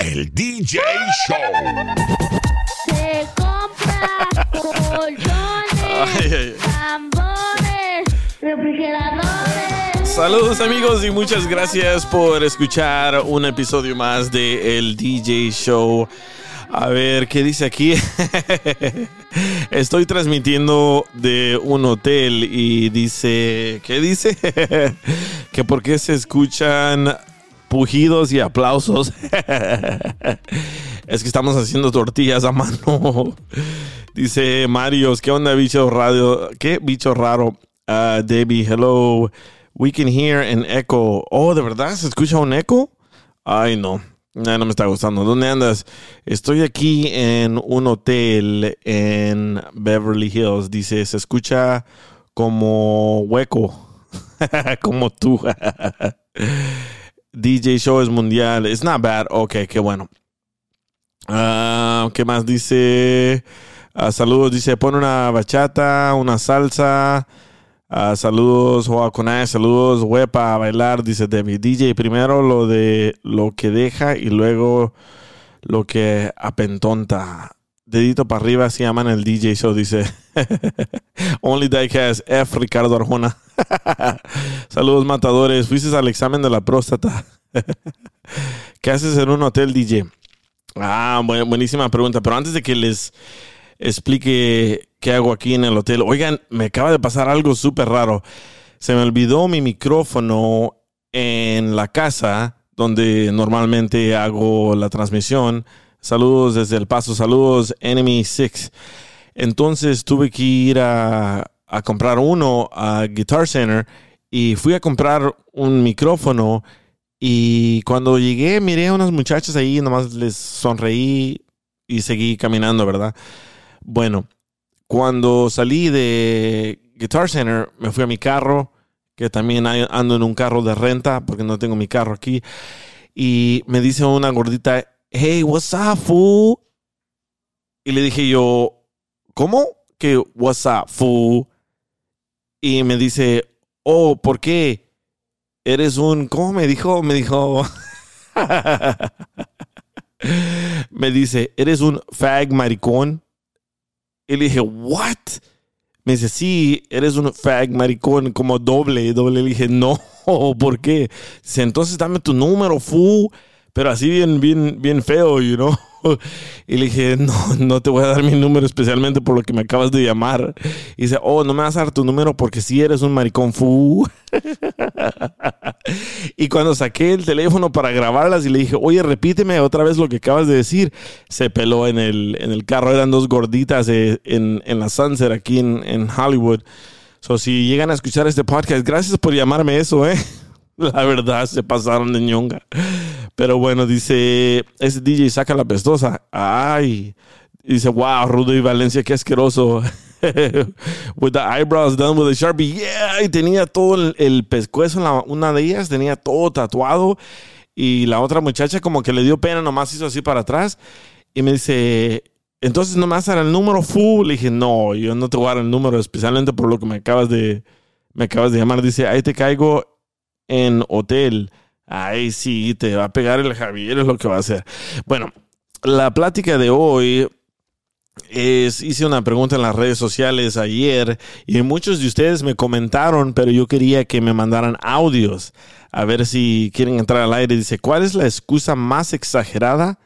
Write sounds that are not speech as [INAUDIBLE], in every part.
El DJ Show. Se compra [LAUGHS] colchones, tambores, refrigeradores. Saludos amigos y muchas gracias por escuchar un episodio más de El DJ Show. A ver, ¿qué dice aquí? [LAUGHS] Estoy transmitiendo de un hotel y dice, ¿qué dice? [LAUGHS] que por qué se escuchan pujidos y aplausos. [LAUGHS] es que estamos haciendo tortillas a mano. [LAUGHS] Dice Marios, ¿qué onda, bicho radio? ¿Qué bicho raro? Uh, Debbie, hello. We can hear an echo. Oh, ¿de verdad se escucha un eco? Ay, no. No, no me está gustando. ¿Dónde andas? Estoy aquí en un hotel en Beverly Hills. Dice, se escucha como hueco. [LAUGHS] como tú. DJ Show es mundial. It's not bad. Ok, qué bueno. Ah, ¿Qué más dice? Ah, saludos, dice, pone una bachata, una salsa. Ah, saludos, Joaconay, saludos, huepa, a bailar, dice Debbie. DJ, primero lo de lo que deja y luego lo que apentonta. Dedito para arriba se llaman el DJ Show, dice. [LAUGHS] Only Diecast F, Ricardo Arjona. [LAUGHS] Saludos, matadores. Fuiste al examen de la próstata. [LAUGHS] ¿Qué haces en un hotel, DJ? Ah, buenísima pregunta. Pero antes de que les explique qué hago aquí en el hotel, oigan, me acaba de pasar algo súper raro. Se me olvidó mi micrófono en la casa donde normalmente hago la transmisión. Saludos desde El Paso, saludos Enemy 6. Entonces tuve que ir a, a comprar uno a Guitar Center y fui a comprar un micrófono y cuando llegué miré a unas muchachas ahí, nomás les sonreí y seguí caminando, ¿verdad? Bueno, cuando salí de Guitar Center, me fui a mi carro, que también ando en un carro de renta porque no tengo mi carro aquí, y me dice una gordita, hey, what's up, fool? Y le dije yo, ¿cómo? Que what's up, fool? y me dice, oh, ¿por qué? Eres un, ¿cómo me dijo? Me dijo, [LAUGHS] me dice, eres un fag maricón. Y le dije, what? Me dice, sí, eres un fag maricón, como doble, doble. Le dije, no, [LAUGHS] ¿por qué? Dice, entonces dame tu número, fu. Pero así bien, bien, bien feo, you know. [LAUGHS] Y le dije, no, no te voy a dar mi número especialmente por lo que me acabas de llamar. Y dice, oh, no me vas a dar tu número porque si eres un maricón fu. [LAUGHS] y cuando saqué el teléfono para grabarlas y le dije, oye, repíteme otra vez lo que acabas de decir, se peló en el, en el carro. Eran dos gorditas eh, en, en, la Sunset aquí en, en Hollywood. So, si llegan a escuchar este podcast, gracias por llamarme eso, ¿eh? [LAUGHS] La verdad, se pasaron de ñonga. Pero bueno, dice, ese DJ saca la pestosa. Ay. Dice, wow, Rudy Valencia, qué asqueroso. [LAUGHS] with the eyebrows done with a Sharpie. Yeah, y tenía todo el, el pescuezo en la, una de ellas, tenía todo tatuado. Y la otra muchacha como que le dio pena, nomás hizo así para atrás. Y me dice, entonces nomás era el número full. Le dije, no, yo no te voy a dar el número, especialmente por lo que me acabas de, me acabas de llamar. Dice, ahí te caigo en hotel. Ay, sí, te va a pegar el Javier, es lo que va a hacer. Bueno, la plática de hoy es, hice una pregunta en las redes sociales ayer y muchos de ustedes me comentaron, pero yo quería que me mandaran audios a ver si quieren entrar al aire. Dice, ¿cuál es la excusa más exagerada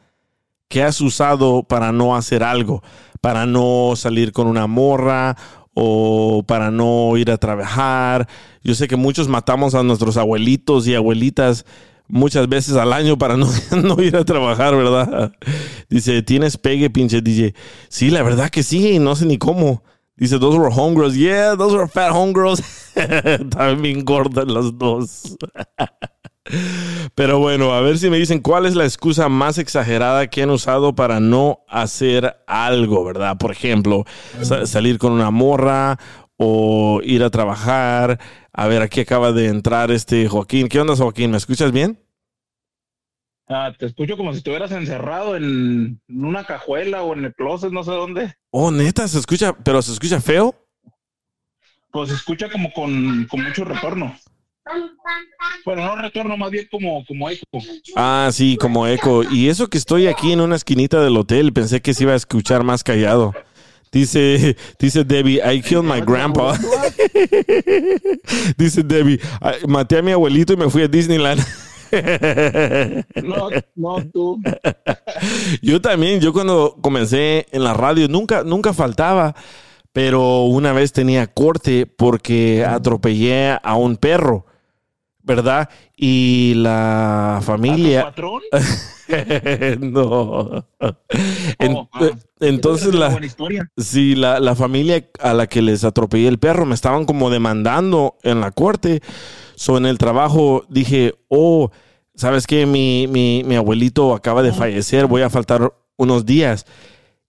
que has usado para no hacer algo? Para no salir con una morra o para no ir a trabajar. Yo sé que muchos matamos a nuestros abuelitos y abuelitas muchas veces al año para no, [LAUGHS] no, ir a trabajar, ¿verdad? Dice, ¿tienes pegue, pinche DJ? Sí, la verdad que sí, no sé ni cómo. Dice, those were homegirls. Yeah, those were fat homegirls. [LAUGHS] Bien gordas las dos. [LAUGHS] Pero bueno, a ver si me dicen cuál es la excusa más exagerada que han usado para no hacer algo, ¿verdad? Por ejemplo, sa salir con una morra o ir a trabajar. A ver, aquí acaba de entrar este Joaquín. ¿Qué onda, Joaquín? ¿Me escuchas bien? Ah, te escucho como si estuvieras encerrado en una cajuela o en el closet, no sé dónde. Oh, neta, se escucha, pero se escucha feo. Pues se escucha como con, con mucho retorno. Bueno, no retorno, más bien como, como eco. Ah, sí, como eco. Y eso que estoy aquí en una esquinita del hotel, pensé que se iba a escuchar más callado. Dice, dice Debbie, I killed my grandpa. [LAUGHS] dice Debbie, maté a mi abuelito y me fui a Disneyland. [LAUGHS] No, no tú. yo también, yo cuando comencé en la radio, nunca, nunca faltaba, pero una vez tenía corte porque atropellé a un perro. ¿Verdad? Y la familia. ¿A tu patrón? [LAUGHS] no. En- Oh, ah. entonces es la, buena historia. sí, la, la familia a la que les atropellé el perro me estaban como demandando en la corte. So, en el trabajo dije, oh, ¿sabes qué? Mi, mi, mi abuelito acaba de fallecer, voy a faltar unos días.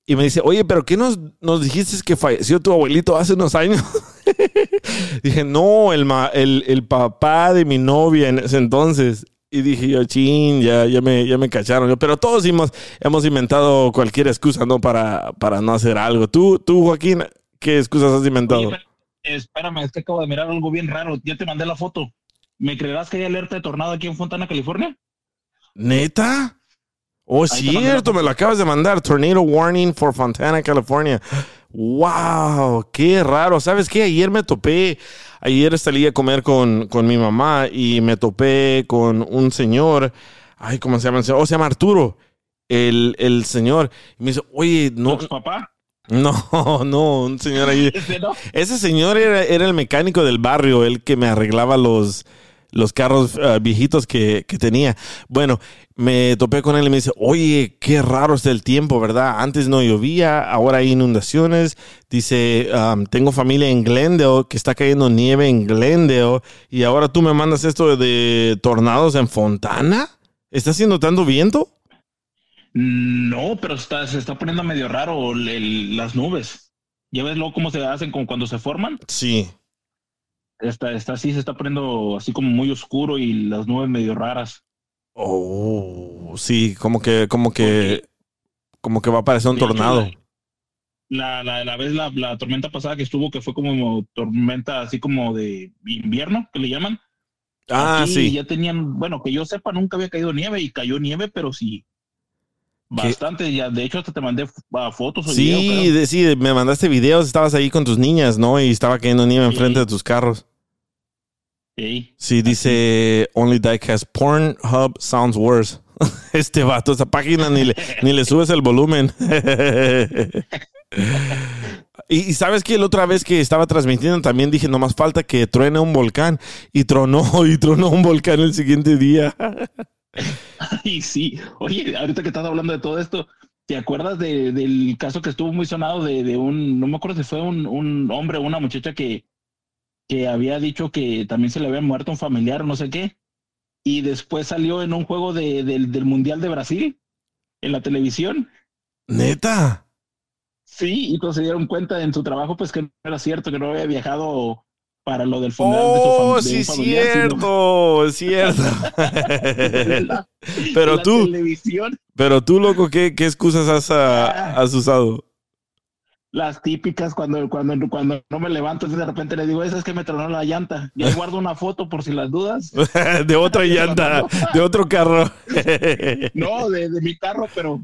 Y me dice, oye, pero ¿qué nos, nos dijiste que falleció tu abuelito hace unos años? [LAUGHS] [LAUGHS] dije, no, el, ma- el, el papá de mi novia en ese entonces. Y dije yo, chin, ya, ya, me, ya me cacharon. Pero todos hemos, hemos inventado cualquier excusa, ¿no? Para, para no hacer algo. Tú, tú, Joaquín, ¿qué excusas has inventado? Oye, espérame, es que acabo de mirar algo bien raro. Ya te mandé la foto. ¿Me creerás que hay alerta de tornado aquí en Fontana, California? ¿Neta? Oh, cierto, me lo acabas de mandar. Tornado warning for Fontana, California. Wow, qué raro. ¿Sabes qué? Ayer me topé, ayer salí a comer con, con mi mamá y me topé con un señor. Ay, ¿cómo se llama? el señor? Oh, se llama Arturo. El, el señor. Y me dice, oye, no, ¿Tu papá? [LAUGHS] no, no, un señor ahí. [LAUGHS] Ese no. Ese señor era, era el mecánico del barrio, el que me arreglaba los, los carros ah, viejitos que, que tenía. Bueno, me topé con él y me dice, oye, qué raro está el tiempo, ¿verdad? Antes no llovía, ahora hay inundaciones. Dice, um, tengo familia en Glendale, que está cayendo nieve en Glendale, y ahora tú me mandas esto de tornados en Fontana. ¿Está haciendo tanto viento? No, pero está, se está poniendo medio raro el- las nubes. ¿Ya ves luego cómo se hacen como cuando se forman? Sí. Está, está así, se está poniendo así como muy oscuro y las nubes medio raras. Oh, sí, como que, como que, como que va a aparecer un hecho, tornado. La, la, la vez la, la tormenta pasada que estuvo, que fue como tormenta así como de invierno, que le llaman. Ah, Aquí sí. Ya tenían, bueno, que yo sepa, nunca había caído nieve y cayó nieve, pero sí. ¿Qué? Bastante, ya, de hecho hasta te mandé ah, fotos o Sí, de- sí, me mandaste videos, estabas ahí con tus niñas, ¿no? Y estaba cayendo nieve Sí. enfrente de tus carros. Sí. Sí, dice Only Dyke has Pornhub sounds worse. [LAUGHS] Este vato, esa página ni le, [LAUGHS] ni le subes el volumen. [LAUGHS] y, y sabes que la otra vez que estaba transmitiendo también dije, no más falta que truene un volcán. Y tronó, y tronó un volcán el siguiente día. [LAUGHS] Y sí, oye, ahorita que estás hablando de todo esto, ¿te acuerdas de- del caso que estuvo muy sonado de, de un, no me acuerdo si fue un, un hombre o una muchacha que, que había dicho que también se le había muerto un familiar o no sé qué? Y después salió en un juego de- del- del Mundial de Brasil en la televisión. Neta. Sí, y pues se dieron cuenta en su trabajo pues que no era cierto, que no había viajado para lo del funeral de su Oh, sí, familiar, sino- cierto, es cierto. La- [LAUGHS] Pero la tú, televisión. pero tú, loco, ¿qué, qué excusas has, ah, has usado? las típicas cuando, cuando, cuando no me levanto, de repente le digo, esa es que me tronó la llanta. Y ahí guardo una foto por si las dudas. [LAUGHS] de otra [LAUGHS] llanta, de otro carro. No, de, de mi carro, pero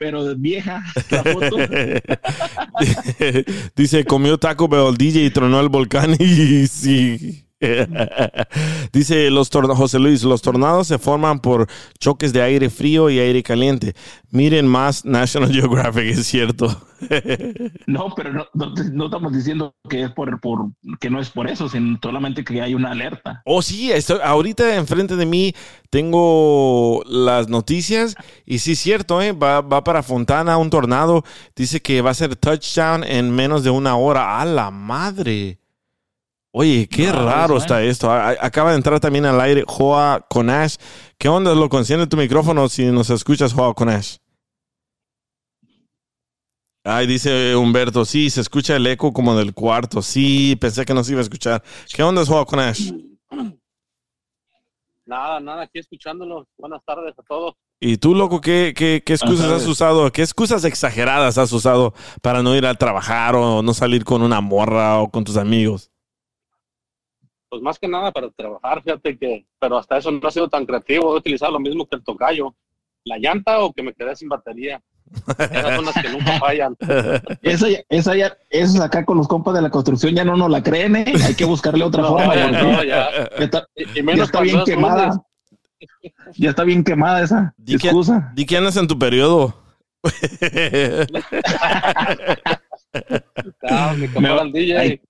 pero vieja [LAUGHS] la foto. [LAUGHS] Dice, comió Taco Bell el DJ tronó el volcán y sí. [LAUGHS] Dice los tornados, José Luis, los tornados se forman por choques de aire frío y aire caliente. Miren más National [LAUGHS] Geographic, es cierto. [LAUGHS] No, pero no, no, no estamos diciendo que es por, por que no es por eso, sino solamente que hay una alerta. Oh, sí, estoy, ahorita enfrente de mí tengo las noticias y sí es cierto, ¿eh? va, va para Fontana un tornado. Dice que va a ser touchdown en menos de una hora. ¡A la madre! Oye, qué No, raro está esto. A- Acaba de entrar también al aire Joa Conash. ¿Qué onda? Lo enciende tu micrófono si nos escuchas, Joa Conash. Ay, dice Humberto, sí, se escucha el eco como del cuarto. Sí, pensé que no se iba a escuchar. ¿Qué onda, Joa Conash? Nada, nada, aquí escuchándolo. Buenas tardes a todos. ¿Y tú, loco, qué, qué, qué excusas Ajá. has usado? ¿Qué excusas exageradas has usado para no ir a trabajar o no salir con una morra o con tus amigos? Pues más que nada para trabajar, fíjate que, pero hasta eso no ha sido tan creativo. He utilizado lo mismo que el tocayo. La llanta o que me quedé sin batería. Esas son las que nunca fallan. [LAUGHS] Esa, ya- esa ya, eso acá con los compas de la construcción ya no nos la creen, ¿eh? Hay que buscarle otra [LAUGHS] No, forma. ya, no, ya. ya está, Y, y ya menos está cuando bien quemada. Ya está bien quemada esa Di que- excusa. Di que andas en tu periodo. Mi camarada el DJ. Ay.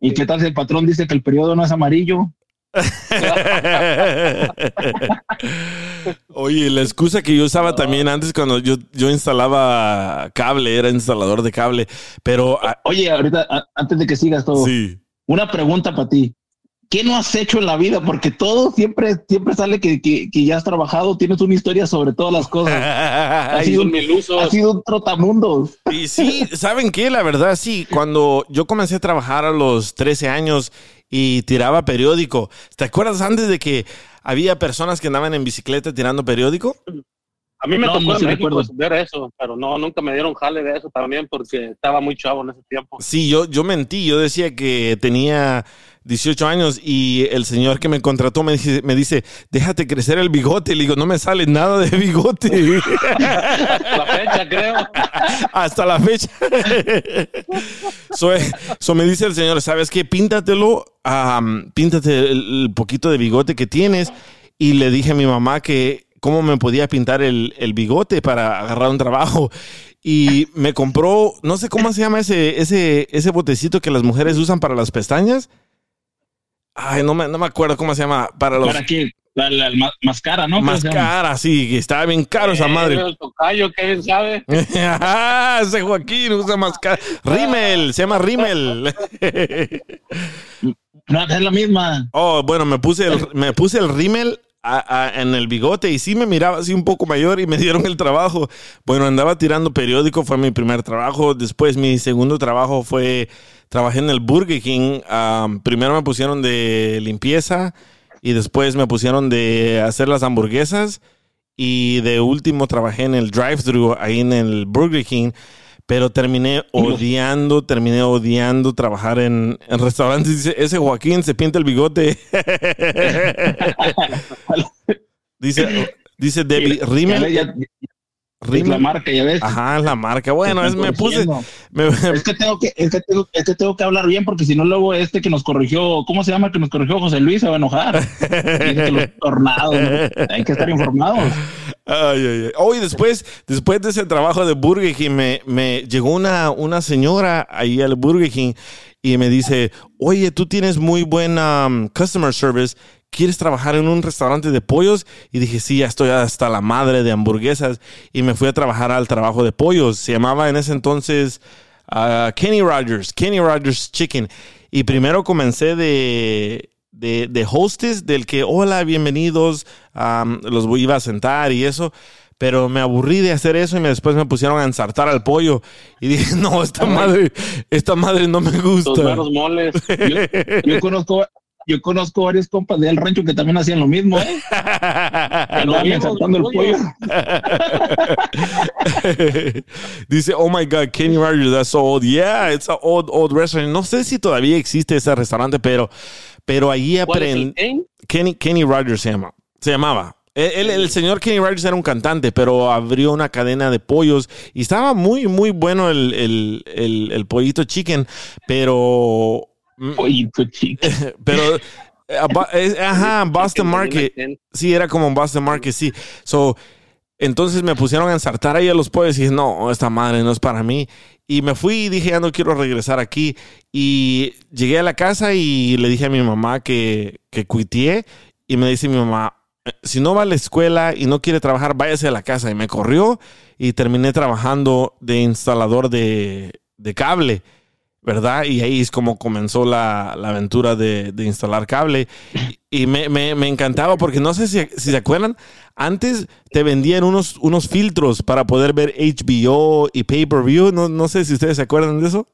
¿Y qué tal si el patrón dice que el periodo no es amarillo? [LAUGHS] Oye, la excusa que yo usaba también antes cuando yo, yo instalaba cable, era instalador de cable, pero ah, Oye, ahorita, antes de que sigas todo, sí. una pregunta para ti. ¿Qué no has hecho en la vida? Porque todo siempre, siempre sale que, que, que ya has trabajado, tienes una historia sobre todas las cosas. [LAUGHS] Ay, sido. Has sido un trotamundos. Y sí, ¿saben qué? La verdad, sí. Cuando yo comencé a trabajar a los 13 años y tiraba periódico, ¿te acuerdas antes de que había personas que andaban en bicicleta tirando periódico? A mí me No, tocó no, en sí México ver eso, pero no, nunca me dieron jale de eso también porque estaba muy chavo en ese tiempo. Sí, yo, yo mentí. Yo decía que tenía 18 años y el señor que me contrató me dice, me dice déjate crecer el bigote. Le digo, no me sale nada de bigote. La fecha, creo. [LAUGHS] Hasta la fecha. so, eh, so me dice el señor, ¿sabes qué? Píntatelo, am, píntate el, el poquito de bigote que tienes. Y le dije a mi mamá que cómo me podía pintar el, el bigote para agarrar un trabajo. Y me compró, no sé cómo se llama ese, ese, ese botecito que las mujeres usan para las pestañas. Ay, no me, no me acuerdo cómo se llama. Para los ¿Para qué? La, la- la máscara, ¿no? ¿Cómo se llama? máscaras, sí, que estaba bien caro esa madre. Eh, El tocayo, bien sabe. [LAUGHS] Ah, ese Joaquín usa máscara. Rimmel, se llama Rimmel. No, es la misma. Oh, bueno, me puse el, me puse el Rimmel a- a- en el bigote y sí me miraba así un poco mayor y me dieron el trabajo. Bueno, andaba tirando periódico, fue mi primer trabajo. Después mi segundo trabajo fue, trabajé en el Burger King. Am, primero me pusieron de limpieza y después me pusieron de hacer las hamburguesas. Y de último trabajé en el drive-thru ahí en el Burger King. Pero terminé odiando, terminé odiando trabajar en, en restaurantes. Dice, ese Joaquín se pinta el bigote. [LAUGHS] dice, dice Debbie, Ya Rimmel. es la marca, ya ves. Ajá, es la marca. Bueno, es, me puse. Me- Es que tengo que, es que tengo, es que tengo que hablar bien porque si no luego este que nos corrigió, ¿cómo se llama que nos corrigió José Luis? Se va a enojar. [LAUGHS] Dice que los tornados, ¿no? hay que estar informados. Ay, ay, ay. Oh, y después, después de ese trabajo de Burger King, me, me llegó una, una señora ahí al Burger King y me dice, oye, tú tienes muy buen um, customer service, ¿quieres trabajar en un restaurante de pollos? Y dije, sí, ya estoy hasta la madre de hamburguesas. Y me fui a trabajar al trabajo de pollos. Se llamaba en ese entonces ah, Kenny Rogers, Kenny Rogers Chicken. Y primero comencé de, de, de hostess, del que, hola, bienvenidos, los iba a sentar y eso. Pero me aburrí de hacer eso y me, después me pusieron a ensartar al pollo. Y dije, [LAUGHS] no, esta madre, esta madre no me gusta. buenos moles. Yo [LAUGHS] conozco, yo conozco varios compas del rancho que también hacían lo mismo, ¿eh? Ensartando el pollo. [LAUGHS] Dice, oh my God, Kenny Rogers, that's so old. Yeah, it's an old, old restaurant. No sé si todavía existe ese restaurante, pero, pero allí ¿Cuál es el aprendí. Kenny, Kenny Rogers se llama. Se llamaba. El señor Kenny Rogers era un cantante, pero abrió una cadena de pollos y estaba muy, muy bueno el, el, el, el pollito chicken, pero... Chico. [LAUGHS] Pero... eh, Ajá, [LAUGHS] Boston Market. Sí, era como en Boston Market, sí. So, entonces me pusieron a ensartar ahí a los pollos y dije, no, esta madre no es para mí. Y me fui y dije, ya no quiero regresar aquí. Y llegué a la casa y le dije a mi mamá que, que. Y me dice mi mamá, "Eh, si no va a la escuela y no quiere trabajar, váyase a la casa. Y me corrió y terminé trabajando de instalador de, de cable. ¿Verdad? Y ahí es como comenzó la, la aventura de, de instalar cable. Y, me, me- me encantaba porque no sé si, si se acuerdan, antes te vendían unos, unos filtros para poder ver HBO y pay-per-view. No, no sé si ustedes se acuerdan de eso.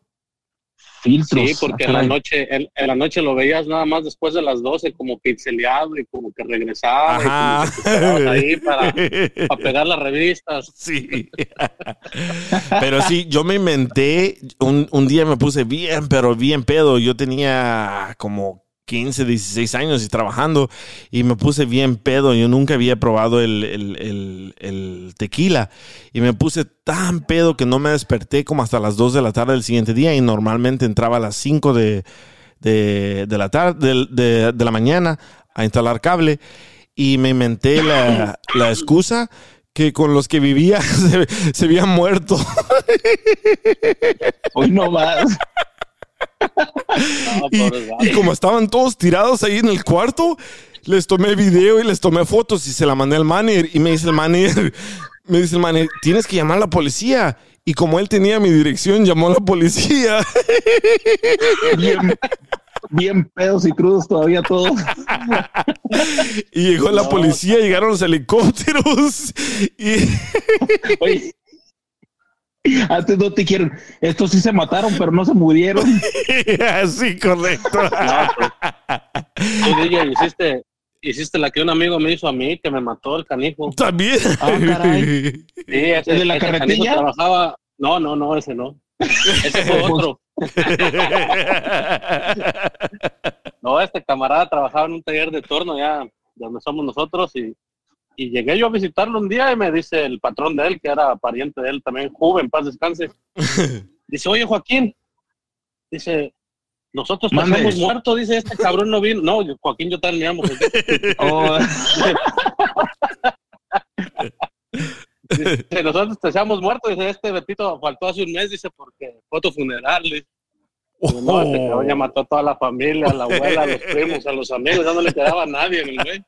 Filtros. Sí, porque en la noche, en, en la noche lo veías nada más después de las 12, como pixeleado y como que regresaba. y como Ajá. que quedabas ahí [LAUGHS] para, para pegar las revistas. Sí. pero sí, yo me inventé, un, un día me puse bien, pero bien pedo. Yo tenía como 15, 16 años y trabajando y me puse bien pedo. Yo nunca había probado el, el- el- el tequila y me puse tan pedo que no me desperté como hasta las 2 de la tarde del siguiente día y normalmente entraba a las 5 de, de, de la tarde, de, de- la mañana a instalar cable y me inventé la, la excusa que con los que vivía [LAUGHS] se, se muerto. Hoy no más. No, Y, como estaban todos tirados ahí en el cuarto, les tomé video y les tomé fotos y se la mandé al manager. Y me dice el manager, me dice el manager, tienes que llamar a la policía. Y como él tenía mi dirección, llamó a la policía. Bien, bien pedos y crudos todavía todos. Y llegó la policía, llegaron los helicópteros. Y Oye. Antes no te quieren. Estos sí se mataron, pero no se murieron. [LAUGHS] así, correcto. [LAUGHS] No, pues, DJ, hiciste, hiciste la que un amigo me hizo a mí, que me mató el canijo. También. Ah, caray. Sí, ese, ¿El de la ese carretilla? trabajaba. No, no, no, ese no. Ese fue [LAUGHS] otro. No, este camarada trabajaba en un taller de torno ya donde somos nosotros y, y llegué yo a visitarlo un día y me dice el patrón de él, que era pariente de él también, joven, paz descanse. [LAUGHS] Dice, oye Joaquín, dice, nosotros pasamos muerto, dice, este cabrón no vino. No, Joaquín, yo también. [LAUGHS] Oh, [LAUGHS] Dice, nosotros te muertos, dice, este Betito faltó hace un mes, dice, porque fue tu funeral. dice. Dice, No, este cabrón ya mató a toda la familia, a la abuela, a los [LAUGHS] primos, a los amigos, ya no le quedaba a nadie, el güey.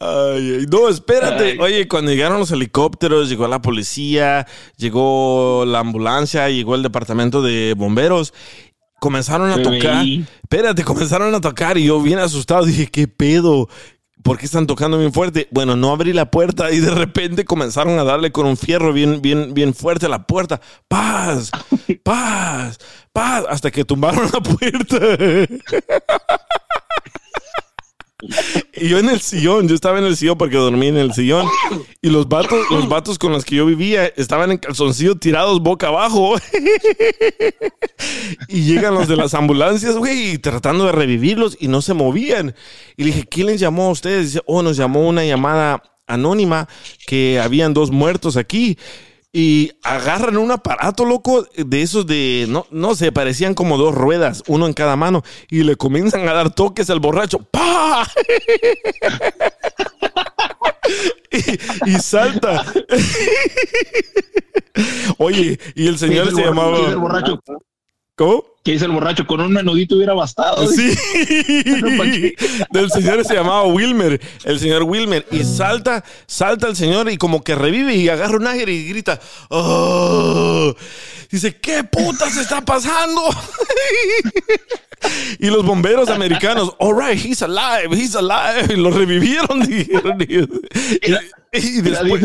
Ay, no, espérate. Ay. Oye, cuando llegaron los helicópteros, llegó la policía, llegó la ambulancia, llegó el departamento de bomberos. Comenzaron a tocar. Espérate, comenzaron a tocar y yo bien asustado dije, ¿qué pedo? ¿Por qué están tocando bien fuerte? Bueno, no abrí la puerta y de repente comenzaron a darle con un fierro bien, bien, bien fuerte a la puerta. ¡Paz! [LAUGHS] ¡Paz! ¡Paz! Hasta que tumbaron la puerta. Y yo en el sillón, yo estaba en el sillón porque dormí en el sillón. Y los vatos, los vatos con los que yo vivía estaban en calzoncillo tirados boca abajo. Y llegan los de las ambulancias, güey, tratando de revivirlos y no se movían. Y le dije, ¿quién les llamó a ustedes? Dice, oh, nos llamó una llamada anónima que habían dos muertos aquí. Y agarran un aparato, loco, de esos de, no, no sé, parecían como dos ruedas, uno en cada mano, y le comienzan a dar toques al borracho. ¡Pah! [LAUGHS] y, y salta. [LAUGHS] Oye, y el señor ¿Qué se llamaba... ¿Cómo? ¿Qué dice el borracho? Con un menudito hubiera bastado. Sí. [LAUGHS] Del señor se llamaba Wilmer. El señor Wilmer. Y salta, salta el señor y como que revive y agarra un ángel y grita. "Oh". Dice, ¿qué putas está pasando? [LAUGHS] y los bomberos americanos, all right, he's alive, he's alive. Y lo revivieron. [LAUGHS] dijeron. Y, y Ya después,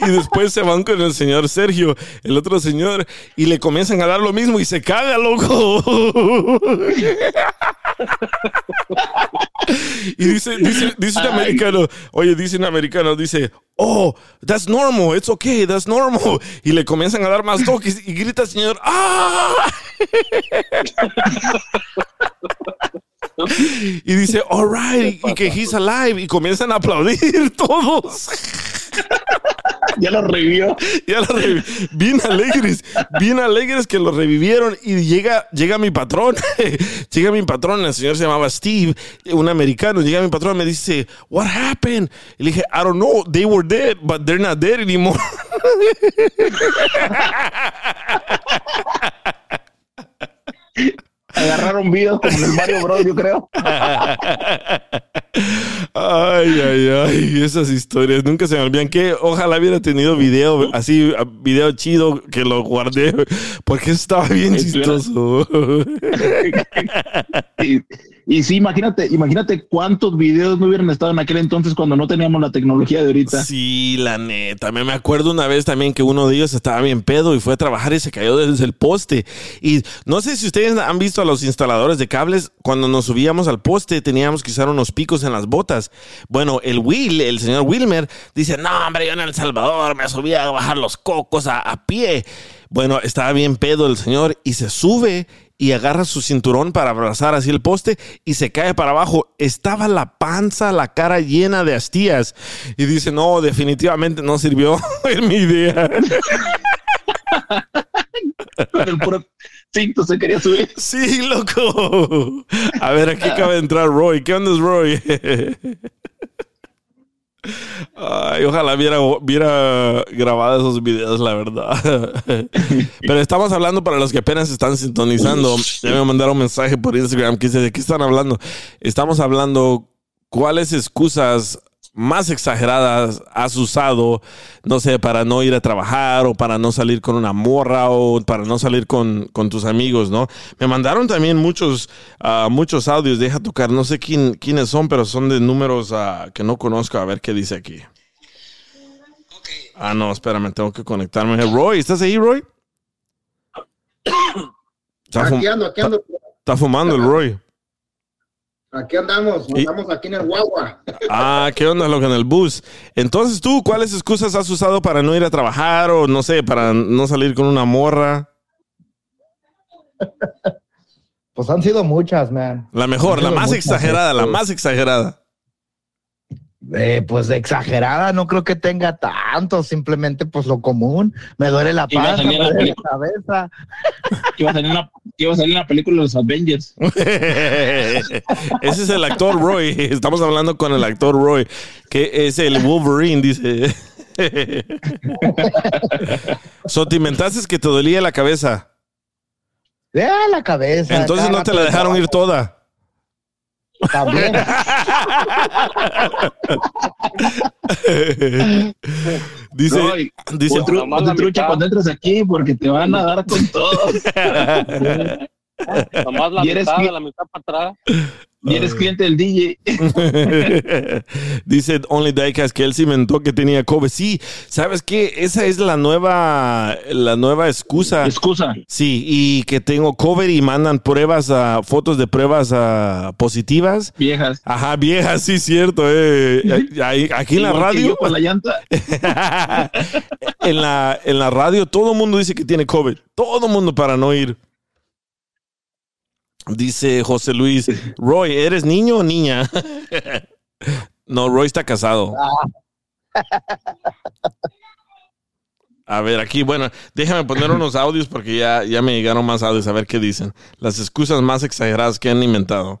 y después se van con el señor Sergio, el otro señor, y le comienzan a dar lo mismo y se caga, loco. [LAUGHS] y dice, dice, dice un americano, oye, dice un americano, dice, oh, that's normal, it's okay, that's normal. Y le comienzan a dar más toques y grita el señor, ¡ah! [LAUGHS] Y dice, all right, y que he's alive. Y comienzan a aplaudir [LAUGHS] todos. [LAUGHS] Ya lo revivió. Ya lo revi- bien alegres, bien alegres que lo revivieron. Y llega, llega mi patrón, [LAUGHS] llega mi patrón, el señor se llamaba Steve, un americano. Llega mi patrón me dice, What happened? Y le dije, I don't know, they were dead, but they're not dead anymore. [LAUGHS] Agarraron videos como en el Mario Bros, yo creo. Ay, ay, ay, esas historias nunca se me olvidan. Que ojalá hubiera tenido video así, video chido que lo guardé, porque estaba bien chistoso. [LAUGHS] Y, y sí, imagínate, imagínate cuántos videos no hubieran estado en aquel entonces cuando no teníamos la tecnología de ahorita. Sí, la neta. Me, acuerdo una vez también que uno de ellos estaba bien pedo y fue a trabajar y se cayó desde el poste. Y no sé si ustedes han visto a los instaladores de cables, cuando nos subíamos al poste teníamos que usar unos picos en las botas. Bueno, el Will, el señor Wilmer, dice, no, hombre, yo en El Salvador me subía a bajar los cocos a pie. Bueno, estaba bien pedo el señor y se sube y agarra su cinturón para abrazar así el poste y se cae para abajo. Estaba la panza, la cara llena de astillas. Y dice, no, definitivamente no sirvió [LAUGHS] en mi idea. Con el puro cinto se quería subir. Sí, loco. A ver, aquí acaba de entrar Roy. ¿Qué onda es Roy? [LAUGHS] Ay, ojalá viera, viera grabado esos videos, la verdad. [LAUGHS] Pero estamos hablando para los que apenas están sintonizando. Ya me mandaron un mensaje por Instagram que dice, ¿de qué están hablando? Estamos hablando cuáles excusas más exageradas has usado, no sé, para no ir a trabajar o para no salir con una morra o para no salir con, con tus amigos, ¿no? Me mandaron también muchos, ah, muchos audios, deja tocar, no sé quién, quiénes son, pero son de números ah, que no conozco, a ver qué dice aquí. Ah, no, espérame, tengo que conectarme. Roy, ¿estás ahí, Roy? [COUGHS] Está, fum- Aquí ando, aquí ando. está fumando el Roy. Aquí andamos, Y- andamos aquí en el guagua. Ah, ¿qué onda lo que en el bus? Entonces tú, ¿cuáles excusas has usado para no ir a trabajar o no sé, para no salir con una morra? Pues han sido muchas, man. La mejor, la sido más muchas, exagerada, la este, más exagerada. Eh, pues exagerada, no creo que tenga tanto, simplemente pues lo común. Me duele la panza, me duele la cabeza. Que iba a salir una, iba a salir una película de los Avengers. [LAUGHS] Ese es el actor Roy. Estamos hablando con el actor Roy, que es el Wolverine, dice. [LAUGHS] so, te inventaste que te dolía la cabeza. Ya la cabeza. Entonces no te la dejaron ir toda. También. [LAUGHS] dice, Roy, dice, la trucha cuando entres aquí porque te van a dar con todo. [LAUGHS] Nomás la Y mitad la mitad para atrás. Y eres cliente del DJ. [LAUGHS] Dice Only Diecast que él se inventó que tenía COVID. Sí, ¿sabes qué? Esa es la nueva, la nueva excusa. Excusa. Sí, y que tengo COVID y mandan pruebas, a fotos de pruebas ah, positivas. Viejas. Ajá, vieja, sí, cierto. eh. [LAUGHS] Aquí en la radio, yo con la llanta. [LAUGHS] en la, en la radio, todo el mundo dice que tiene COVID. Todo el mundo para no ir. Dice José Luis, Roy, ¿eres niño o niña? [LAUGHS] no, Roy está casado. A ver, aquí, bueno, déjame poner unos audios porque ya, ya me llegaron más audios a ver qué dicen. Las excusas más exageradas que han inventado.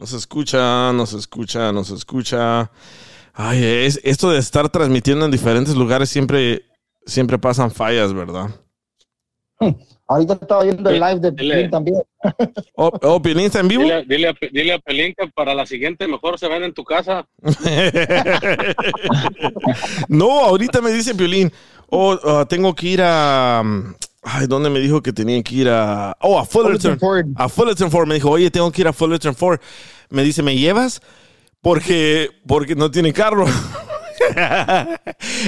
Nos escucha, nos escucha, nos escucha. Ay, es, esto de estar transmitiendo en diferentes lugares siempre, siempre pasan fallas, ¿verdad? [LAUGHS] Ahorita estaba viendo el live de Dile. Piolín también. [LAUGHS] Oh, oh, Piolín está en vivo. Dile, dile, a, dile a Pelín que para la siguiente mejor se ven en tu casa. [LAUGHS] no, ahorita me dice Piolín, oh, ah, tengo que ir a... Ay, ¿dónde me dijo que tenía que ir a... Oh, a Fullerton. A Fullerton Ford. Me dijo, oye, tengo que ir a Fullerton Ford. Me dice, ¿me llevas? Porque, porque no tiene carro. [LAUGHS]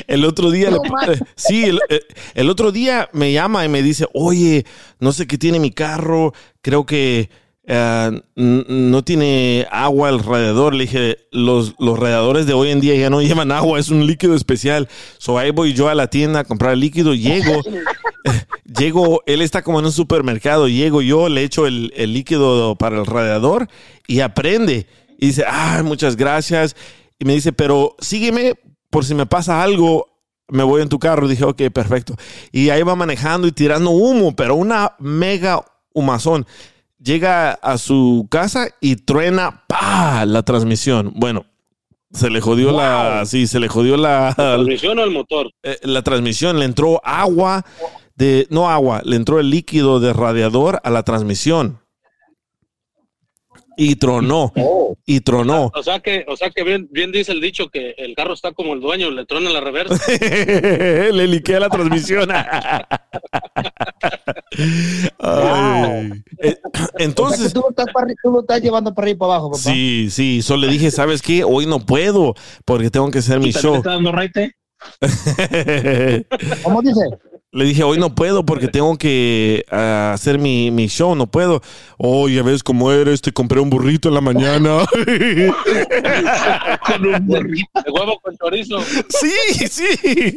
el otro día, No le- sí, el, eh, el otro día me llama y me dice, oye, no sé qué tiene mi carro, creo que eh, no tiene agua alrededor. Le dije, los, los radiadores de hoy en día ya no [LAUGHS] llevan agua, es un líquido especial. So ahí voy yo a la tienda a comprar líquido, llego, [LAUGHS] llego, él está como en un supermercado, llego yo, le echo el, el líquido para el radiador y aprende. Y dice, ay, muchas gracias. Y me dice, pero sígueme por si me pasa algo, me voy en tu carro. Dije, ok, perfecto. Y ahí va manejando y tirando humo, pero una mega humazón. Llega a su casa y truena, ¡pa! la transmisión. Bueno, se le jodió la, sí, se le jodió la, ¿La transmisión o el motor? [LAUGHS] eh, la transmisión, le entró agua de, no agua, le entró el líquido de radiador a la transmisión. Y tronó, Oh. y tronó. O sea que, o sea que bien, bien dice el dicho que el carro está como el dueño, le trona la reversa. [LAUGHS] le liquea la transmisión. [LAUGHS] Eh, O sea que Entonces, tú lo, estás para, arri- tú lo estás llevando para arriba y para abajo, papá. sí, sí, solo le dije, ¿sabes qué? Hoy no puedo porque tengo que hacer mi ¿Y también te show. está dando raite? [LAUGHS] ¿Cómo dice? Le dije, hoy no puedo porque tengo que ah, hacer mi, mi show, no puedo. Oh, ya ves cómo eres, te compré un burrito en la mañana. [LAUGHS] Con un burrito. De huevo con chorizo. sí, sí.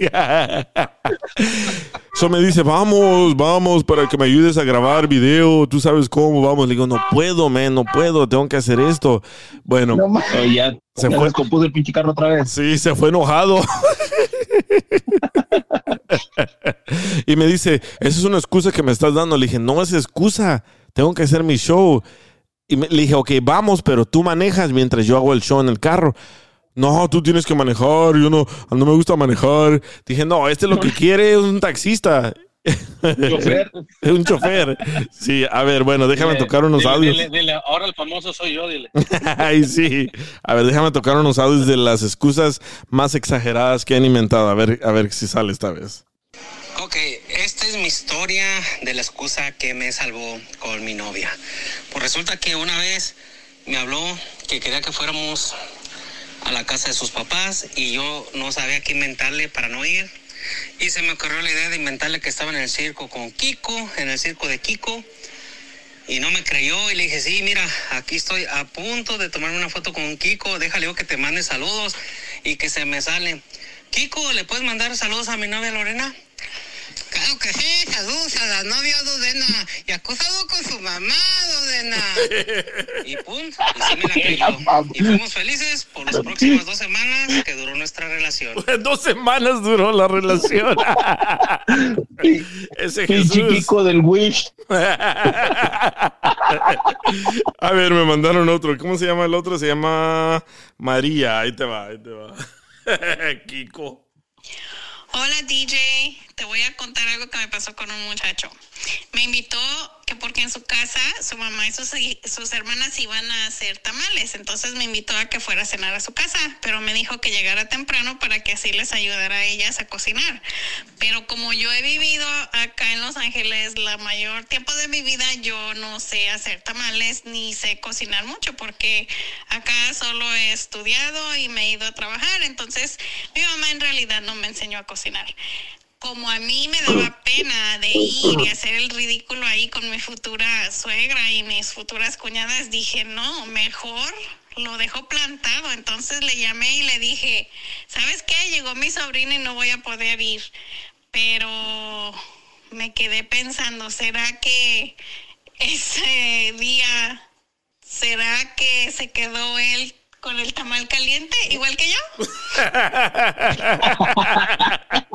So me dice, vamos, vamos, para que me ayudes a grabar video, tú sabes cómo, vamos. Le digo, no puedo, man, no puedo, tengo que hacer esto. Bueno, No. Oh, ya Se se fue. descompuso el pinche carro otra vez. Sí, se fue enojado. [LAUGHS] [LAUGHS] y me dice, esa es una excusa que me estás dando. Le dije, no es excusa, tengo que hacer mi show. Y me- le dije, ok, vamos, pero tú manejas mientras yo hago el show en el carro. No, tú tienes que manejar, yo no, no me gusta manejar. Dije, no, este lo que [LAUGHS] quiere es un taxista. Chofer. Es [LAUGHS] un chofer. Sí, a ver, bueno, déjame Dile- tocar unos dile- audios. Dile, dile, ahora el famoso soy yo, dile. Ay, sí. A ver, déjame tocar unos audios de las excusas más exageradas que han inventado. A ver, a ver si sale esta vez. Ok, esta es mi historia de la excusa que me salvó con mi novia. Pues resulta que una vez me habló que quería que fuéramos a la casa de sus papás y yo no sabía qué inventarle para no ir. Y se me ocurrió la idea de inventarle que estaba en el circo con Kiko, en el circo de Kiko. Y no me creyó y le dije, sí, mira, aquí estoy a punto de tomarme una foto con Kiko, déjale que te mande saludos y que se me sale. Kiko, ¿le puedes mandar saludos a mi novia Lorena? Claro que sí, saludos a la novia Dudena y acusado con su mamá Dudena. [LAUGHS] Y pum, y sí me la creyó. Y fuimos felices por las próximas dos semanas que duró nuestra relación. [LAUGHS] Dos semanas duró la relación. [LAUGHS] Ese Jesús. Kiko del Wish. A ver, me mandaron otro. ¿Cómo se llama el otro? Se llama María. Ahí te va, ahí te va. Kiko. Hola DJ, te voy a contar algo que me pasó con un muchacho. Me invitó que porque en su casa su mamá y sus, sus hermanas iban a hacer tamales, entonces me invitó a que fuera a cenar a su casa, pero me dijo que llegara temprano para que así les ayudara a ellas a cocinar. Pero como yo he vivido acá en Los Ángeles la mayor tiempo de mi vida, yo no sé hacer tamales ni sé cocinar mucho porque acá solo he estudiado y me he ido a trabajar, entonces mi mamá en realidad no me enseñó a cocinar. Como a mí me daba pena de ir y hacer el ridículo ahí con mi futura suegra y mis futuras cuñadas, dije, no, mejor lo dejo plantado. Entonces le llamé y le dije, ¿sabes qué? Llegó mi sobrina y no voy a poder ir. Pero me quedé pensando, ¿será que ese día, será que se quedó él con el tamal caliente, igual que yo. [LAUGHS]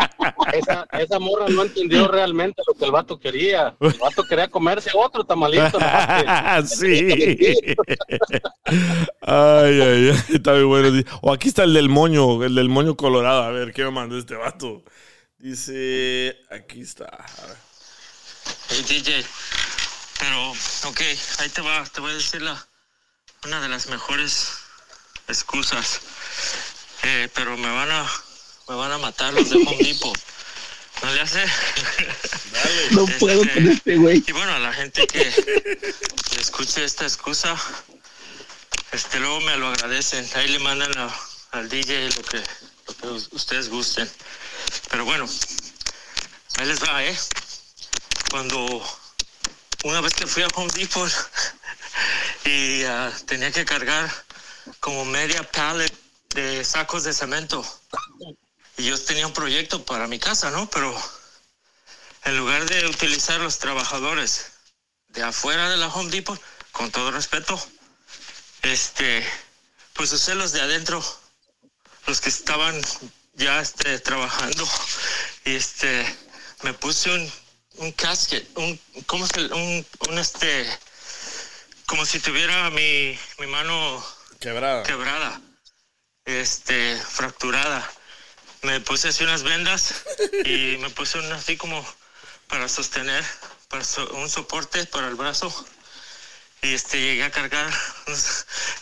Esa, esa morra no entendió realmente lo que el vato quería. El vato quería comerse otro tamalito. que- [LAUGHS] sí. Ay, ay, ay, está muy bueno. O aquí está el del moño, el del moño colorado. A ver, ¿qué me mandó este vato? Dice, aquí está. A ver. Hey DJ, pero ok, ahí te va, te voy a decir la, una de las mejores excusas. Eh, pero me van a me van a matar los de Home Depot. ¿No le hace? No puedo con este güey. Y bueno, a la gente que, que escuche esta excusa, este luego me lo agradecen. Ahí le mandan a- al DJ lo que, lo que us- ustedes gusten. Pero bueno, ahí les va, ¿eh? Cuando una vez que fui a Home Depot [LAUGHS] y ah, tenía que cargar como media pallet de sacos de cemento. Y yo tenía un proyecto para mi casa, ¿no? Pero en lugar de utilizar los trabajadores de afuera de la Home Depot, con todo respeto, este, pues usé los de adentro, los que estaban ya este, trabajando, y este, me puse un, un casket, un, ¿cómo se, un, un este, como si tuviera mi, mi mano Quebrada. quebrada, este, fracturada. Me puse así unas vendas y me puse una así como para sostener, para so- un soporte para el brazo. Y este, llegué a cargar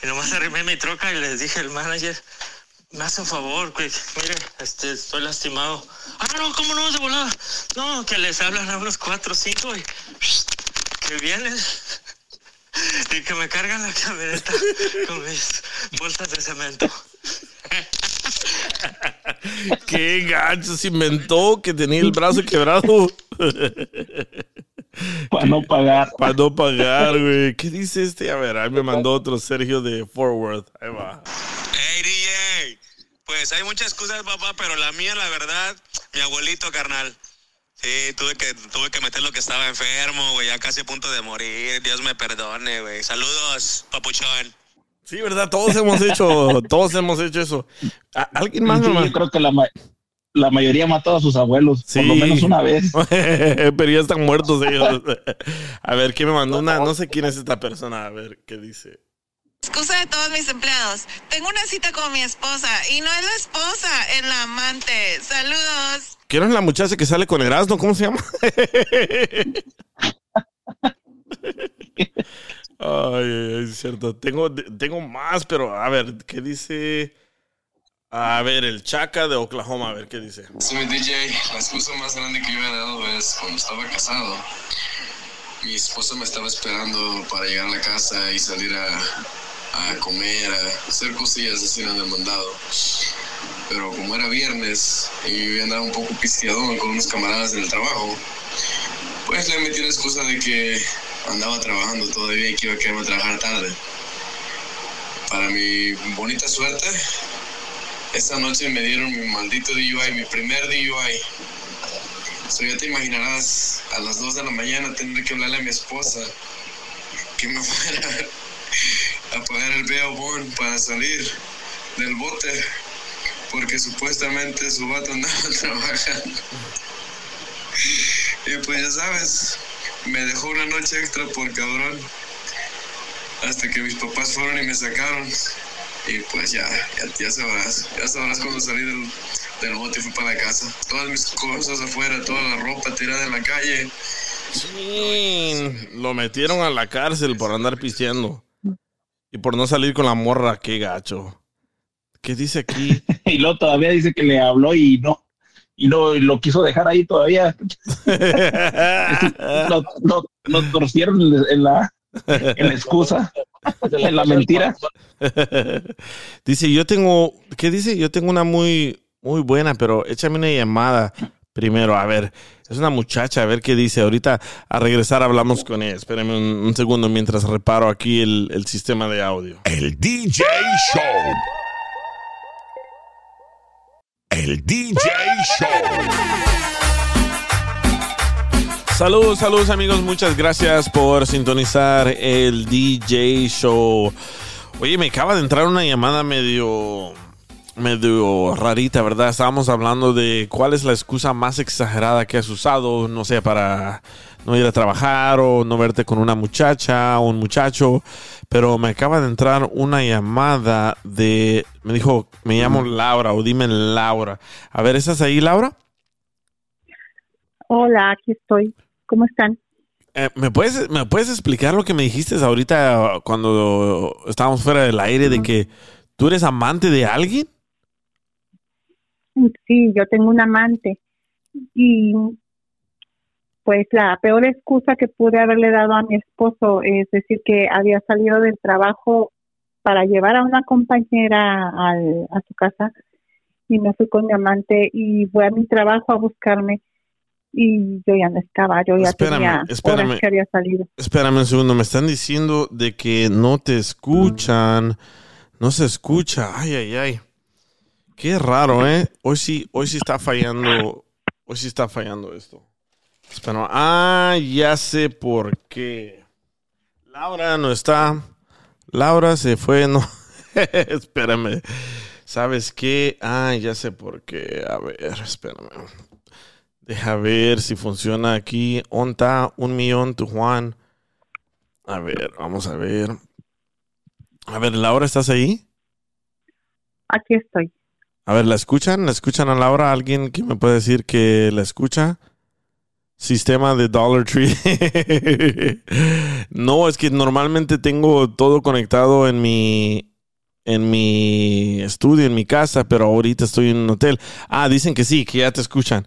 y nomás arrimé mi troca y les dije al manager, me hace un favor, güey, mire, este, estoy lastimado. Ah, no, ¿cómo no? De volada. No, que les hablan a unos cuatro o cinco y [LAUGHS] que vienen [LAUGHS] y que me cargan la camioneta con mis bolsas de cemento. Qué gacho se inventó que tenía el brazo quebrado. Para no pagar. Para no pagar, güey. ¿Qué dice este? A ver, ahí me mandó otro Sergio de Forward. Ahí va. Hey DJ, pues hay muchas excusas, papá, pero la mía, la verdad, mi abuelito, carnal. Sí, tuve que, tuve que meter lo que estaba enfermo, güey, ya casi a punto de morir. Dios me perdone, güey. Saludos, papuchón. Sí, ¿verdad? Todos hemos hecho, todos hemos hecho eso. ¿A- ¿Alguien más, Sí, yo creo que la, ma- la mayoría matado a sus abuelos, por lo menos una vez. [LAUGHS] Pero ya están muertos ellos. A ver, ¿quién me mandó una? No sé quién es esta persona. A ver, ¿qué dice? Excusa de todos mis empleados. Tengo una cita con mi esposa y no es la esposa, es la amante. Saludos. ¿Quién es la muchacha que sale con Erasmo? ¿Cómo se llama? [LAUGHS] Ay, es cierto. Tengo, tengo más, pero a ver, ¿qué dice? A ver, el Chaca de Oklahoma, a ver qué dice. Sí, mi DJ, la excusa más grande que yo he dado es cuando estaba casado. Mi esposa me estaba esperando para llegar a la casa y salir a, a comer, a hacer cosillas así en el mandado. Pero como era viernes y yo andaba un poco pisteadón con unos camaradas del trabajo, pues le metí la excusa de que andaba trabajando todavía y que iba a quedarme trabajar tarde. Para mi bonita suerte, esa noche me dieron mi maldito DUI, mi primer DUI. So ya te imaginarás a las 2 de la mañana tener que hablarle a mi esposa que me [LAUGHS] fuera a pagar el bond para salir del bote porque supuestamente su vato andaba [LAUGHS] trabajando. Y pues ya sabes, me dejó una noche extra por cabrón hasta que mis papás fueron y me sacaron. Y pues ya, ya, ya sabrás, ya sabrás cuando salí del, del bote y fui para la casa. Todas mis cosas afuera, toda la ropa tirada en la calle. Chin, Lo metieron a la cárcel por andar pisteando. Y por no salir con la morra, qué gacho. ¿Qué dice aquí? [LAUGHS] y luego todavía dice que le habló y no. Y no y lo quiso dejar ahí todavía. [LAUGHS] lo, lo- lo torcieron en la, en la excusa, [LAUGHS] en la mentira. [LAUGHS] dice, yo tengo, ¿qué dice? Yo tengo una muy, muy buena, pero échame una llamada primero. A ver, es una muchacha, a ver qué dice. Ahorita a regresar hablamos con ella. Espérenme un, un segundo mientras reparo aquí el, el sistema de audio. El DJ Show. El DJ Show. Saludos, saludos amigos, muchas gracias por sintonizar el DJ Show. Oye, me acaba de entrar una llamada medio medio rarita, ¿verdad? Estábamos hablando de cuál es la excusa más exagerada que has usado, no sé, para no ir a trabajar o no verte con una muchacha o un muchacho, pero me acaba de entrar una llamada de, me dijo, me llamo Laura o dime Laura. A ver, ¿estás ahí, Laura? Hola, aquí estoy. ¿Cómo están? Eh, ¿me, puedes, ¿Me puedes explicar lo que me dijiste ahorita cuando estábamos fuera del aire de que tú eres amante de alguien? Sí, yo tengo un amante y pues la peor excusa que pude haberle dado a mi esposo es decir que había salido del trabajo para llevar a una compañera al, a su casa y me fui con mi amante y fue a mi trabajo a buscarme y yo ya no estaba, yo ya tenía horas que había salido. Espérame un segundo, me están diciendo de que no te escuchan, no se escucha, ay, ay, ay. Qué raro, ¿eh? Hoy sí, hoy sí está fallando, hoy sí está fallando esto. Espera, ah, ya sé por qué. Laura no está. Laura se fue, no. [LAUGHS] espérame. ¿Sabes qué? Ah, ya sé por qué. A ver, espérame. Deja ver si funciona aquí. Onta, un millón, tu Juan. A ver, vamos a ver. A ver, Laura, ¿estás ahí? Aquí estoy. A ver, ¿la escuchan? ¿La escuchan a Laura? ¿Alguien que me puede decir que la escucha? Sistema de Dollar Tree. [LAUGHS] no, es que normalmente tengo todo conectado en mi en mi estudio, en mi casa, pero ahorita estoy en un hotel. Ah, dicen que sí, que ya te escuchan.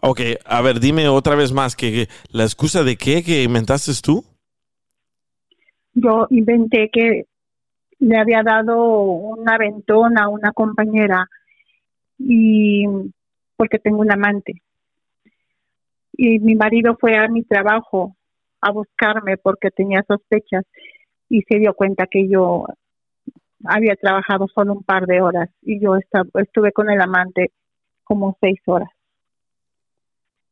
Ok, a ver, dime otra vez más, que, ¿la excusa de qué que inventaste tú? Yo inventé que le había dado un aventón a una compañera y porque tengo un amante. Y mi marido fue a mi trabajo a buscarme porque tenía sospechas y se dio cuenta que yo había trabajado solo un par de horas y yo estuve con el amante como seis horas.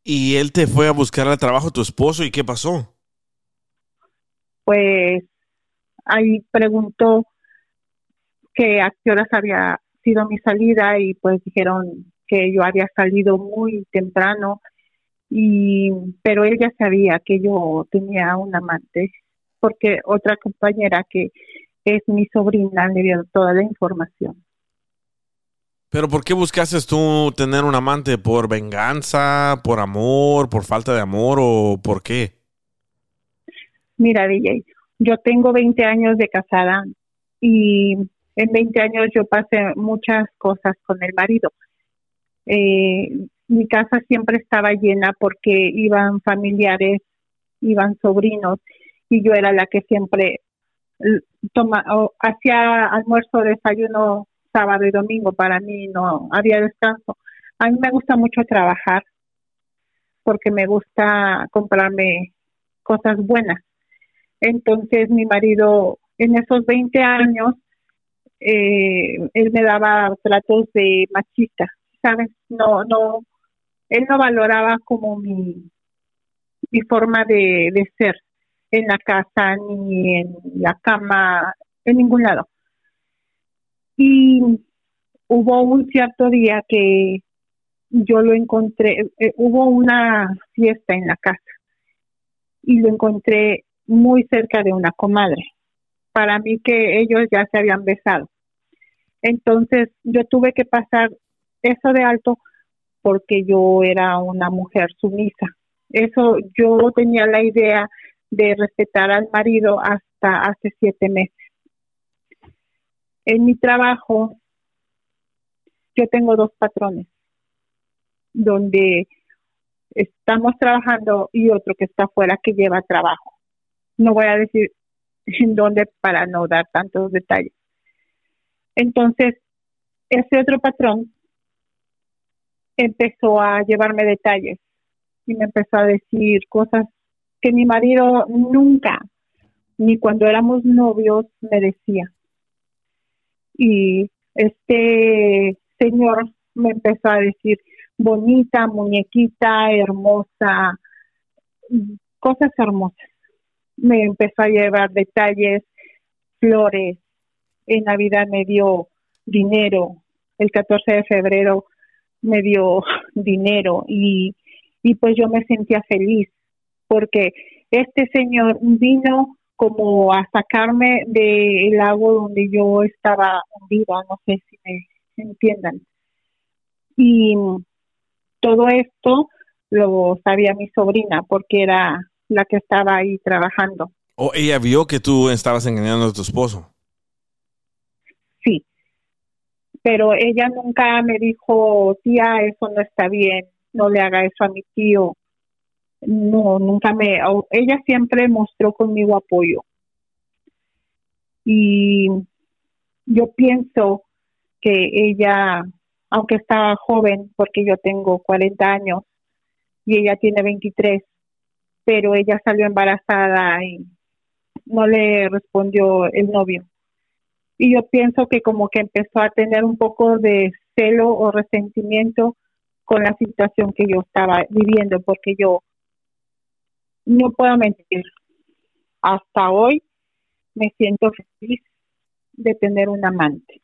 ¿Y él te fue a buscar al trabajo tu esposo y qué pasó? Pues ahí preguntó que a qué horas había sido mi salida y pues dijeron que yo había salido muy temprano y pero él ya sabía que yo tenía un amante porque otra compañera que es mi sobrina le dio toda la información. Pero ¿por qué buscaste tú tener un amante? ¿Por venganza, por amor, por falta de amor o por qué? Mira, DJ, yo tengo 20 años de casada y en 20 años yo pasé muchas cosas con el marido. Eh, mi casa siempre estaba llena porque iban familiares, iban sobrinos y yo era la que siempre hacía almuerzo, desayuno sábado y domingo. Para mí no había descanso. A mí me gusta mucho trabajar porque me gusta comprarme cosas buenas. Entonces mi marido en esos 20 años eh, él me daba tratos de machista, ¿sabes? No, no, él no valoraba como mi, mi forma de, de ser en la casa ni en la cama, en ningún lado. Y hubo un cierto día que yo lo encontré, eh, hubo una fiesta en la casa y lo encontré muy cerca de una comadre. Para mí que ellos ya se habían besado. Entonces yo tuve que pasar eso de alto porque yo era una mujer sumisa. Eso yo tenía la idea de respetar al marido hasta hace siete meses. En mi trabajo yo tengo dos patrones donde estamos trabajando y otro que está afuera que lleva trabajo. No voy a decir en dónde para no dar tantos detalles. Entonces, ese otro patrón empezó a llevarme detalles y me empezó a decir cosas que mi marido nunca, ni cuando éramos novios, me decía. Y este señor me empezó a decir bonita, muñequita, hermosa, cosas hermosas. Me empezó a llevar detalles, flores, en Navidad me dio dinero, el 14 de febrero me dio dinero y, y pues yo me sentía feliz porque este señor vino como a sacarme del lago donde yo estaba hundida, no sé si me entiendan. Y todo esto lo sabía mi sobrina porque era la que estaba ahí trabajando. ¿O ella vio que tú estabas engañando a tu esposo? Sí, pero ella nunca me dijo, tía, eso no está bien, no le haga eso a mi tío. No, nunca me, ella siempre mostró conmigo apoyo. Y yo pienso que ella, aunque estaba joven, porque yo tengo 40 años y ella tiene 23, pero ella salió embarazada y no le respondió el novio. Y yo pienso que como que empezó a tener un poco de celo o resentimiento con la situación que yo estaba viviendo, porque yo no puedo mentir, hasta hoy me siento feliz de tener un amante.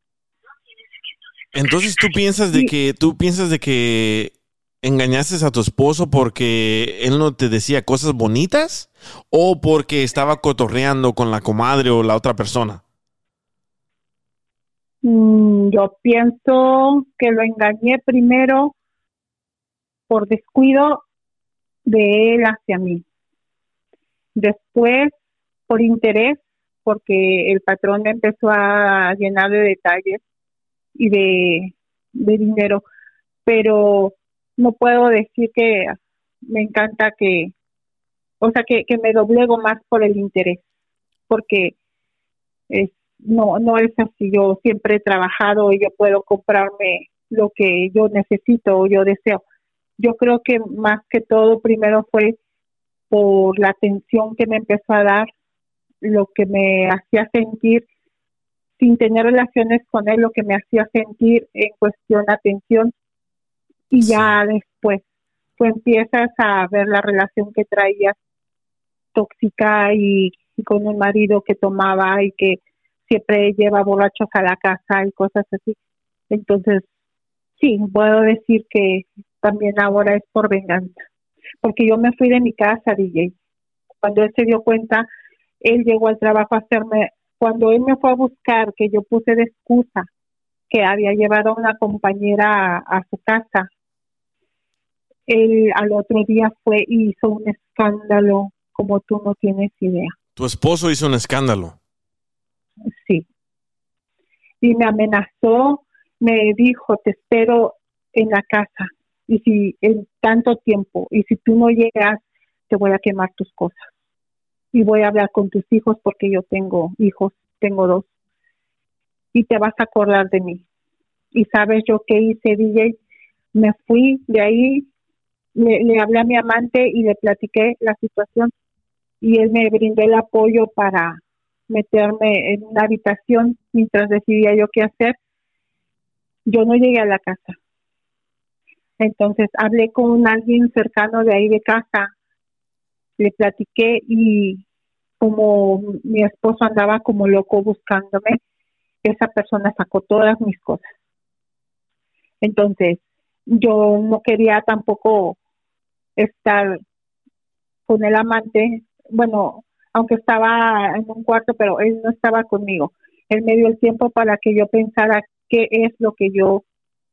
Entonces tú piensas de que tú piensas de que engañaste a tu esposo porque él no te decía cosas bonitas o porque estaba cotorreando con la comadre o la otra persona. Mm, yo pienso que lo engañé primero por descuido de él hacia mí. Después, por interés, porque el patrón empezó a llenar de detalles y de, dinero, pero no puedo decir que me encanta que, o sea, que, que me doblego más por el interés, porque es, no, no es así. Yo siempre he trabajado y yo puedo comprarme lo que yo necesito o yo deseo. Yo creo que más que todo, primero fue por la atención que me empezó a dar, lo que me hacía sentir sin tener relaciones con él, lo que me hacía sentir en cuestión atención y ya después tú empiezas a ver la relación que traías tóxica y, con un marido que tomaba y que siempre lleva borrachos a la casa y cosas así. Entonces, sí, puedo decir que también ahora es por venganza. Porque yo me fui de mi casa, DJ. Cuando él se dio cuenta, él llegó al trabajo a hacerme, cuando él me fue a buscar, que yo puse de excusa que había llevado a una compañera a su casa él al otro día fue y hizo un escándalo como tú no tienes idea. ¿Tu esposo hizo un escándalo? Sí. Y me amenazó, me dijo, te espero en la casa. Y si en tanto tiempo, y si tú no llegas, te voy a quemar tus cosas. Y voy a hablar con tus hijos porque yo tengo hijos, tengo dos. Y te vas a acordar de mí. Y sabes yo qué hice, DJ. Me fui de ahí le, hablé a mi amante y le platiqué la situación y él me brindó el apoyo para meterme en una habitación mientras decidía yo qué hacer. Yo no llegué a la casa. Entonces hablé con alguien cercano de ahí de casa, le platiqué y como mi esposo andaba como loco buscándome, esa persona sacó todas mis cosas. Entonces, yo no quería tampoco estar con el amante, bueno, aunque estaba en un cuarto, pero él no estaba conmigo. Él me dio el tiempo para que yo pensara qué es lo que yo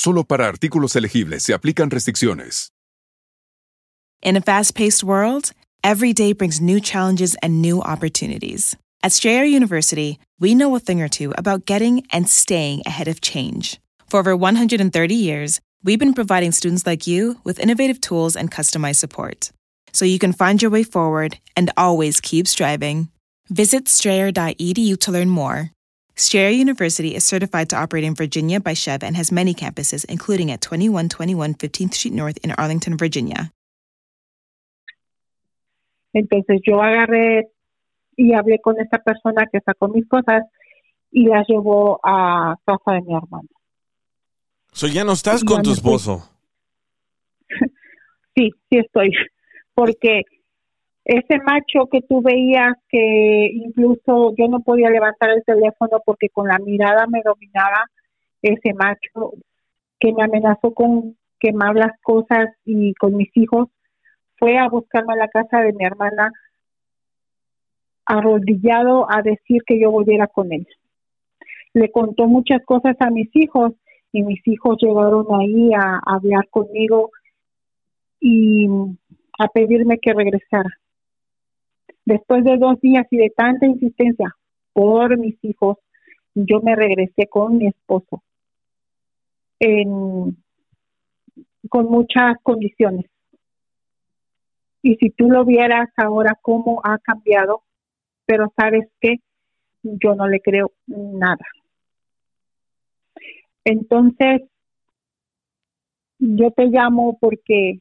Solo para artículos elegibles se aplican restricciones. In a fast paced world, every day brings new challenges and new opportunities. At Strayer University, we know a thing or two about getting and staying ahead of change. For over 130 years, we've been providing students like you with innovative tools and customized support so you can find your way forward and always keep striving. Visit strayer.edu to learn more. Strayer University is certified to operate in Virginia by Chev and has many campuses, including at 2121 15th Street North in Arlington, Virginia. Entonces yo agarré y hablé con esta persona que sacó mis cosas y las llevó a casa de mi hermana. So ya no estás con tu esposo. [LAUGHS] Sí, sí estoy. Porque ese macho que tú veías que incluso yo no podía levantar el teléfono porque con la mirada me dominaba ese macho que me amenazó con quemar las cosas y con mis hijos fue a buscarme a la casa de mi hermana arrodillado a decir que yo volviera con él. Le contó muchas cosas a mis hijos y mis hijos llegaron ahí a, a hablar conmigo y a pedirme que regresara. Después de dos días y de tanta insistencia por mis hijos, yo me regresé con mi esposo en, con muchas condiciones. Y si tú lo vieras ahora cómo ha cambiado, pero sabes que yo no le creo nada. Entonces, yo te llamo porque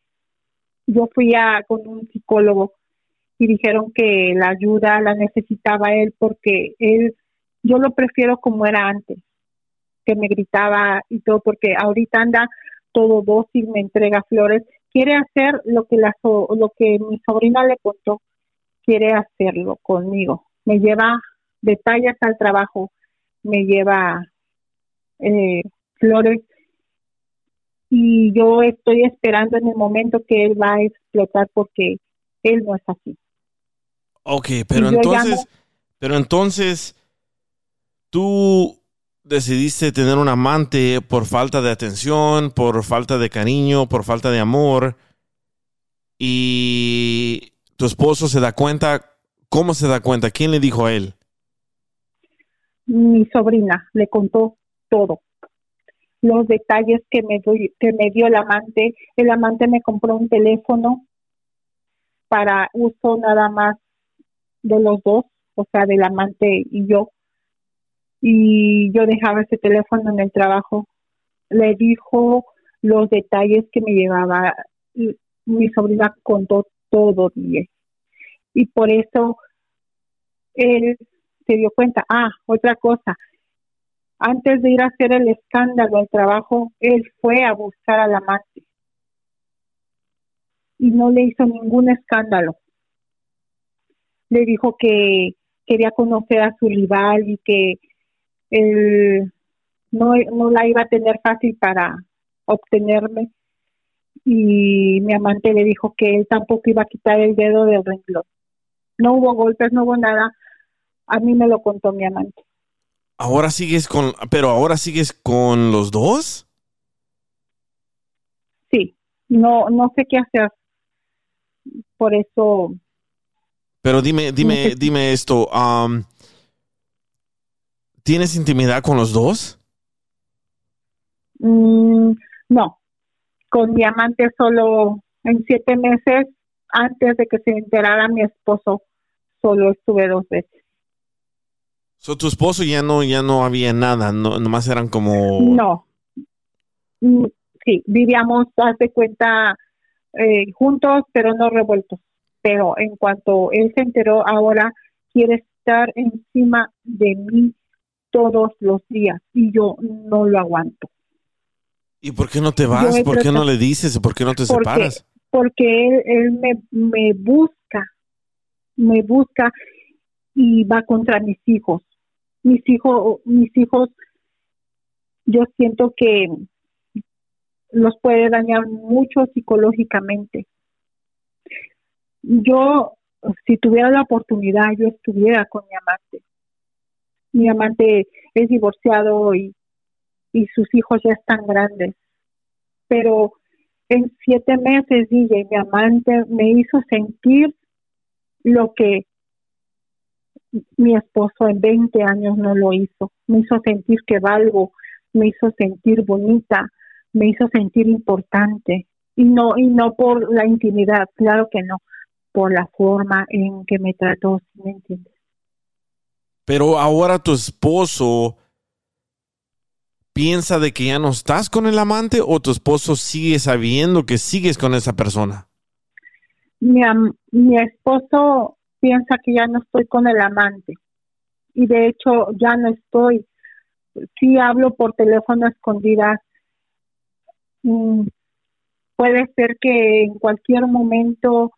yo fui a, con un psicólogo y dijeron que la ayuda la necesitaba él porque él, yo lo prefiero como era antes, que me gritaba y todo, porque ahorita anda todo dócil, me entrega flores, quiere hacer lo que, la, lo que mi sobrina le contó, quiere hacerlo conmigo, me lleva detalles al trabajo, me lleva eh, flores y yo estoy esperando en el momento que él va a explotar porque él no es así. Ok, pero entonces, llamo- pero entonces, tú decidiste tener un amante por falta de atención, por falta de cariño, por falta de amor, y tu esposo se da cuenta, ¿cómo se da cuenta? ¿Quién le dijo a él? mi sobrina le contó todo los detalles que me doy- que me dio el amante el amante me compró un teléfono para uso nada más de los dos o sea del amante y yo y yo dejaba ese teléfono en el trabajo le dijo los detalles que me llevaba mi sobrina contó todo bien y por eso él se dio cuenta. Ah, otra cosa. Antes de ir a hacer el escándalo al trabajo, él fue a buscar al amante y no le hizo ningún escándalo. Le dijo que quería conocer a su rival y que él no, no la iba a tener fácil para obtenerme. Y mi amante le dijo que él tampoco iba a quitar el dedo del renglón. No hubo golpes, no hubo nada. A mí me lo contó mi amante. Ahora sigues con, pero ahora sigues con los dos? Sí, no, no sé qué hacer. Por eso, Pero dime, dime, dime esto, um, ¿tienes intimidad con los dos? mm, no. Con mi amante solo en siete meses, antes de que se enterara mi esposo, solo estuve dos veces. So, tu esposo ya no, ya no había nada, no, nomás eran como... No. Mm, Sí, vivíamos, haz de cuenta, eh, juntos, pero no revueltos. Pero en cuanto él se enteró, ahora quiere estar encima de mí todos los días y yo no lo aguanto. ¿Y por qué no te vas? ¿Por qué no le dices? ¿Por qué no te porque, separas? porque él, él me, me busca, me busca y va contra mis hijos. Mis hijos, mis hijos, yo siento que los puede dañar mucho psicológicamente. Yo, si tuviera la oportunidad, yo estuviera con mi amante. Mi amante es divorciado y, y sus hijos ya están grandes. Pero en siete meses, DJ, mi amante me hizo sentir lo que mi esposo en 20 años no lo hizo. Me hizo sentir que valgo, me hizo sentir bonita, me hizo sentir importante. Y no, y no por la intimidad, claro que no, por la forma en que me trató, ¿sí ¿me entiendes? Pero ahora tu esposo piensa de que ya no estás con el amante o tu esposo sigue sabiendo que sigues con esa persona. Mi, mi esposo piensa que ya no estoy con el amante y de hecho ya no estoy. Sí hablo por teléfono a escondidas. Mm, puede ser que en cualquier momento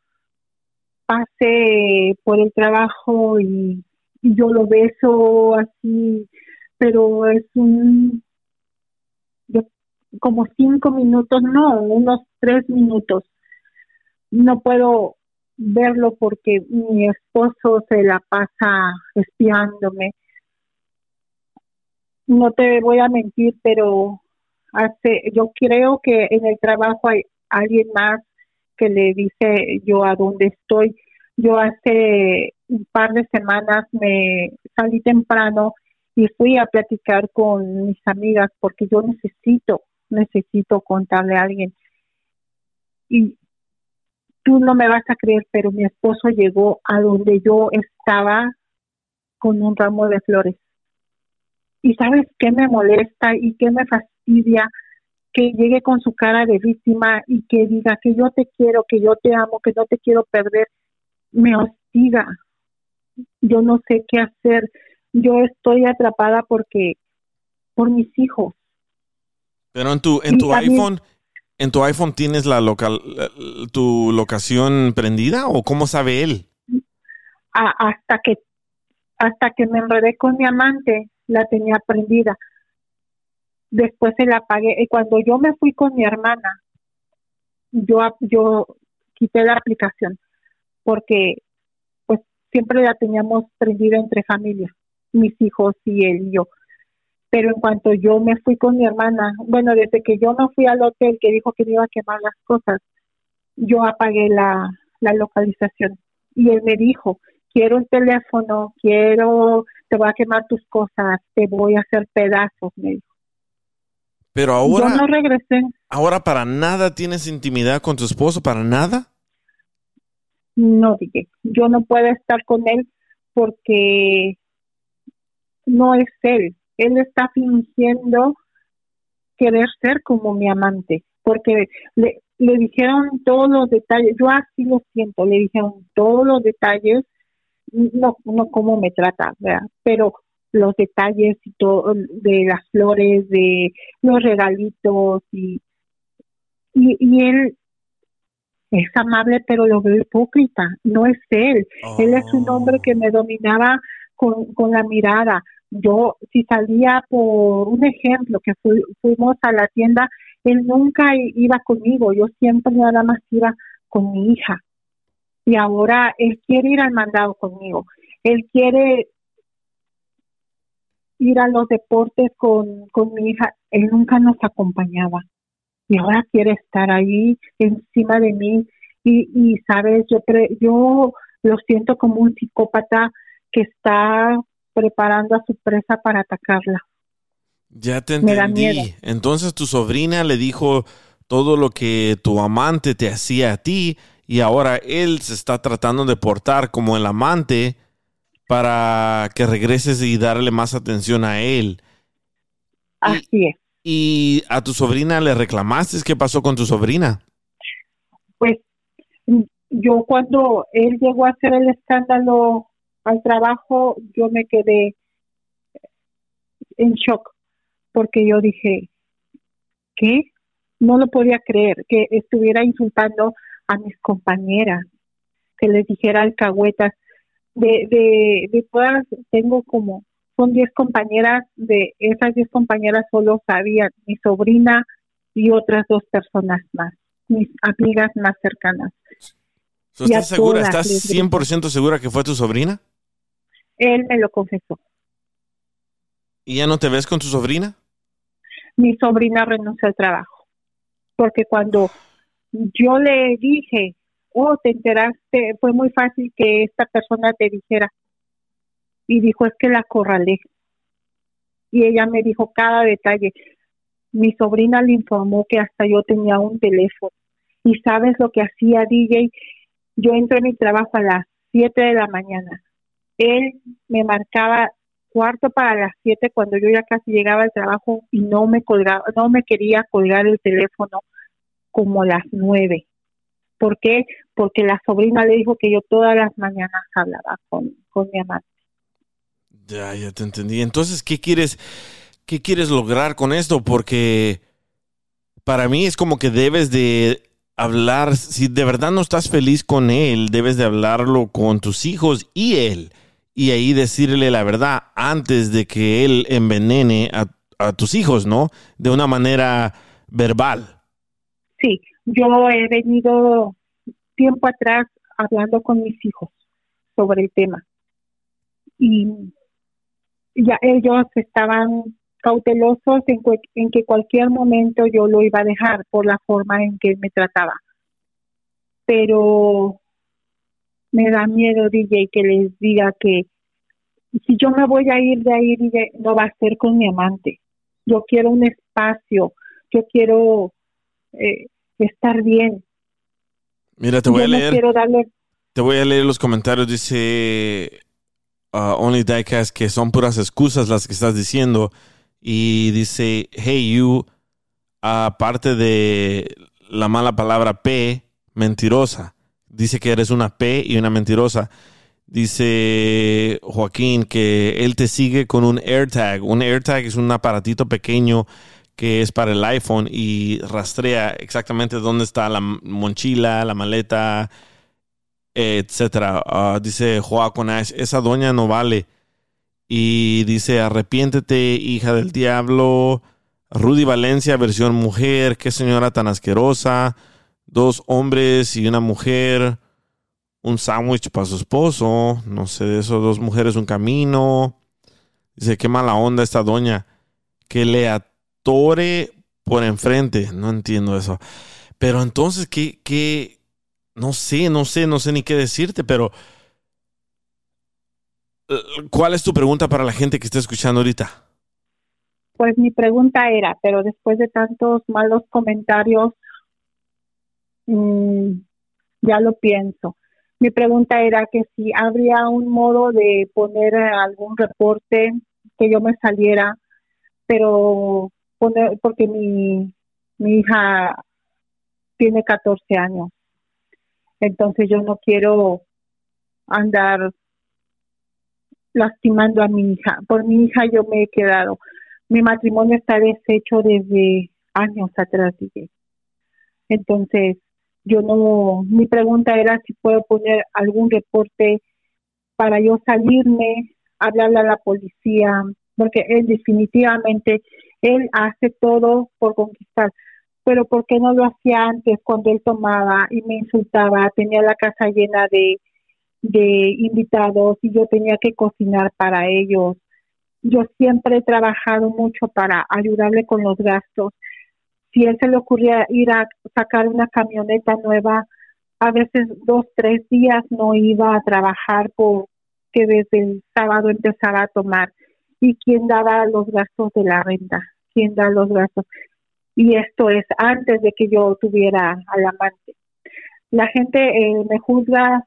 pase por el trabajo y, yo lo beso así, pero es un como cinco minutos, no, unos tres minutos. No puedo verlo porque mi esposo se la pasa espiándome. No te voy a mentir, pero hace, yo creo que en el trabajo hay alguien más que le dice yo a dónde estoy. Yo hace un par de semanas me salí temprano y fui a platicar con mis amigas porque yo necesito, necesito contarle a alguien. Y tú no me vas a creer, pero mi esposo llegó a donde yo estaba con un ramo de flores. Y sabes qué me molesta y qué me fastidia que llegue con su cara de víctima y que diga que yo te quiero, que yo te amo, que no te quiero perder. Me hostiga. Yo no sé qué hacer. Yo estoy atrapada porque por mis hijos. Pero en tu, en tu iPhone, en tu iPhone tienes la local, tu locación prendida o cómo sabe él? A- hasta que hasta que me enredé con mi amante la tenía prendida después se la apagué y cuando yo me fui con mi hermana yo yo quité la aplicación porque pues siempre la teníamos prendida entre familia mis hijos y él y yo. Pero en cuanto yo me fui con mi hermana bueno desde que yo me fui al hotel que dijo que me iba a quemar las cosas yo apagué la, la localización. Y él me dijo quiero el teléfono quiero te voy a quemar tus cosas te voy a hacer pedazos me dijo Pero ahora, yo no regresé ahora para nada tienes intimidad con tu esposo, para nada. no dije yo no puedo estar con él porque no es él él está fingiendo querer ser como mi amante porque le, le dijeron todos los detalles yo así lo siento le dijeron todos los detalles no no cómo me trata ¿verdad? pero los detalles y todo de las flores de los regalitos y y, y él es amable, pero lo veo hipócrita. No es él. Él es un hombre que me dominaba con, con la mirada. Yo, si salía por un ejemplo, que fui- fuimos a la tienda, él nunca iba conmigo. Yo siempre nada más iba con mi hija. Y ahora él quiere ir al mandado conmigo. Él quiere ir a los deportes con, con mi hija. Él nunca nos acompañaba y ahora quiere estar ahí encima de mí y, y sabes yo pre- yo lo siento como un psicópata que está preparando a su presa para atacarla Ya te Me da entendí. miedo. Entonces tu sobrina le dijo todo lo que tu amante te hacía a ti y ahora él se está tratando de portar como el amante para que regreses y darle más atención a él. así es ¿Y a tu sobrina le reclamaste qué pasó con tu sobrina? pues yo cuando él llegó a hacer el escándalo al trabajo yo me quedé en shock porque yo dije ¿qué? no lo podía creer que estuviera insultando a mis compañeras que les dijera alcahuetas de, de, de todas tengo como son 10 compañeras de esas 10 compañeras solo sabían mi sobrina y otras dos personas más mis amigas más cercanas ¿Estás segura? ¿Estás les grité. 100% segura que fue tu sobrina? él me lo confesó ¿Y ya no te ves con tu sobrina? mi sobrina renunció al trabajo. Porque cuando yo le dije, oh, te enteraste, fue muy fácil que esta persona te dijera. Y dijo, es que la acorralé. Y ella me dijo cada detalle. Mi sobrina le informó que hasta yo tenía un teléfono. Y sabes lo que hacía DJ. Yo entré en mi trabajo a las 7 de la mañana. Él me marcaba cuarto para las siete cuando yo ya casi llegaba al trabajo y no me colgaba, no me quería colgar el teléfono como las nueve. ¿Por qué? Porque la sobrina le dijo que yo todas las mañanas hablaba con, con mi amante. Ya, ya te entendí. Entonces, ¿qué quieres, qué quieres lograr con esto? Porque para mí es como que debes de hablar, si de verdad no estás feliz con él, debes de hablarlo con tus hijos y él. Y ahí decirle la verdad antes de que él envenene a, a tus hijos, ¿no? De una manera verbal. Sí, yo he venido tiempo atrás hablando con mis hijos sobre el tema y ya ellos estaban cautelosos en, en que cualquier momento yo lo iba a dejar por la forma en que me trataba. Pero me da miedo, DJ, que les diga que si yo me voy a ir de ahí, DJ, no va a ser con mi amante. Yo quiero un espacio, yo quiero eh, estar bien. Mira, te voy yo a leer. darle Te voy a leer los comentarios. Dice uh, Only Diecast que son puras excusas las que estás diciendo. Y dice, hey you, aparte de la mala palabra P, mentirosa. Dice que eres una P y una mentirosa. Dice Joaquín que él te sigue con un AirTag. Un AirTag es un aparatito pequeño que es para el iPhone y rastrea exactamente dónde está la mochila, la maleta, etcétera. Ah, dice Joaquín Ash, esa doña no vale. Y dice, arrepiéntete, hija del diablo. Rudy Valencia, versión mujer. Qué señora tan asquerosa. Dos hombres y una mujer. Un sándwich para su esposo. No sé de eso. Dos mujeres, un camino. Dice, qué mala onda esta doña. Que le por enfrente. No entiendo eso. Pero entonces, ¿qué, qué? No sé, no sé, no sé ni qué decirte, pero... eh, ¿Cuál es tu pregunta para la gente que está escuchando ahorita? Pues mi pregunta era, pero después de tantos malos comentarios, mm, ya lo pienso. Mi pregunta era que si habría un modo de poner algún reporte que yo me saliera, pero poner, porque mi, mi hija tiene 14 años. Entonces yo no quiero andar lastimando a mi hija. Por mi hija yo me he quedado. Mi matrimonio está deshecho desde años atrás, DJ. Entonces, yo no, mi pregunta era si puedo poner algún reporte para yo salirme, hablarle a la policía, porque él definitivamente, él hace todo por conquistar, pero ¿por qué no lo hacía antes cuando él tomaba y me insultaba? Tenía la casa llena de, de invitados y yo tenía que cocinar para ellos. Yo siempre he trabajado mucho para ayudarle con los gastos. Si él se le ocurría ir a sacar una camioneta nueva, a veces dos, tres días no iba a trabajar porque desde el sábado empezaba a tomar. ¿Y quién daba los gastos de la renta? ¿Quién da los gastos? Y esto es antes de que yo tuviera al amante. La gente eh, me juzga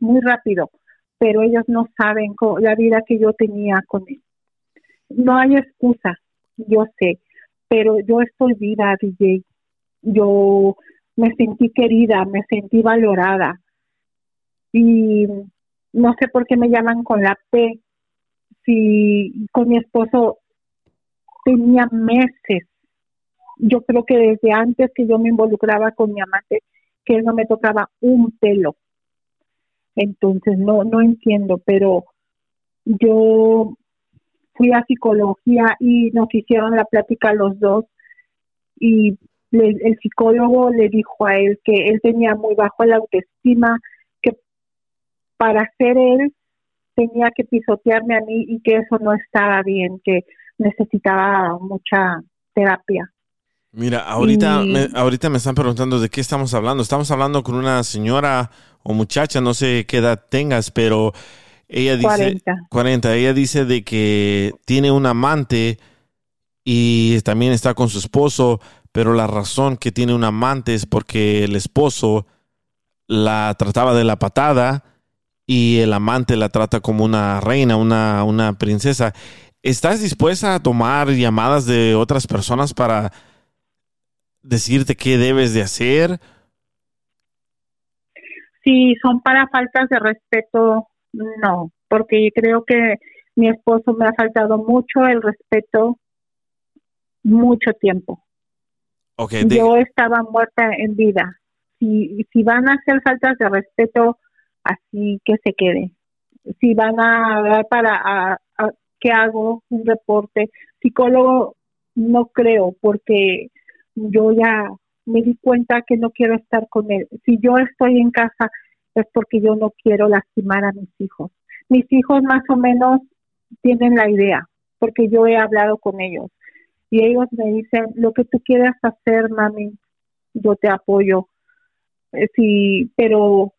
muy rápido, pero ellos no saben la vida que yo tenía con él. No hay excusa, yo sé, pero yo estoy viva, DJ. Yo me sentí querida, me sentí valorada. Y no sé por qué me llaman con la P. Si con mi esposo tenía meses. Yo creo que desde antes que yo me involucraba con mi amante, que él no me tocaba un pelo. Entonces no no entiendo, pero yo fui a psicología y nos hicieron la plática los dos y le- el psicólogo le dijo a él que él tenía muy bajo la autoestima, que para ser él tenía que pisotearme a mí y que eso no estaba bien, que necesitaba mucha terapia. Mira, ahorita, Y- me, ahorita me están preguntando de qué estamos hablando. Estamos hablando con una señora o muchacha, no sé qué edad tengas, pero ella dice 40. 40. Ella dice de que tiene un amante y también está con su esposo, pero la razón que tiene un amante es porque el esposo la trataba de la patada y el amante la trata como una reina, una, una princesa. ¿Estás dispuesta a tomar llamadas de otras personas para decirte qué debes de hacer? Si son para faltas de respeto, no, porque creo que mi esposo me ha faltado mucho el respeto mucho tiempo. Okay, Yo estaba muerta en vida. Si, si van a hacer faltas de respeto, así que se quede. Si van a dar para a, que hago un reporte, psicólogo no creo porque yo ya me di cuenta que no quiero estar con él. Si yo estoy en casa es porque yo no quiero lastimar a mis hijos. Mis hijos más o menos tienen la idea porque yo he hablado con ellos y ellos me dicen lo que tú quieras hacer, mami, yo te apoyo. Eh, Sí, pero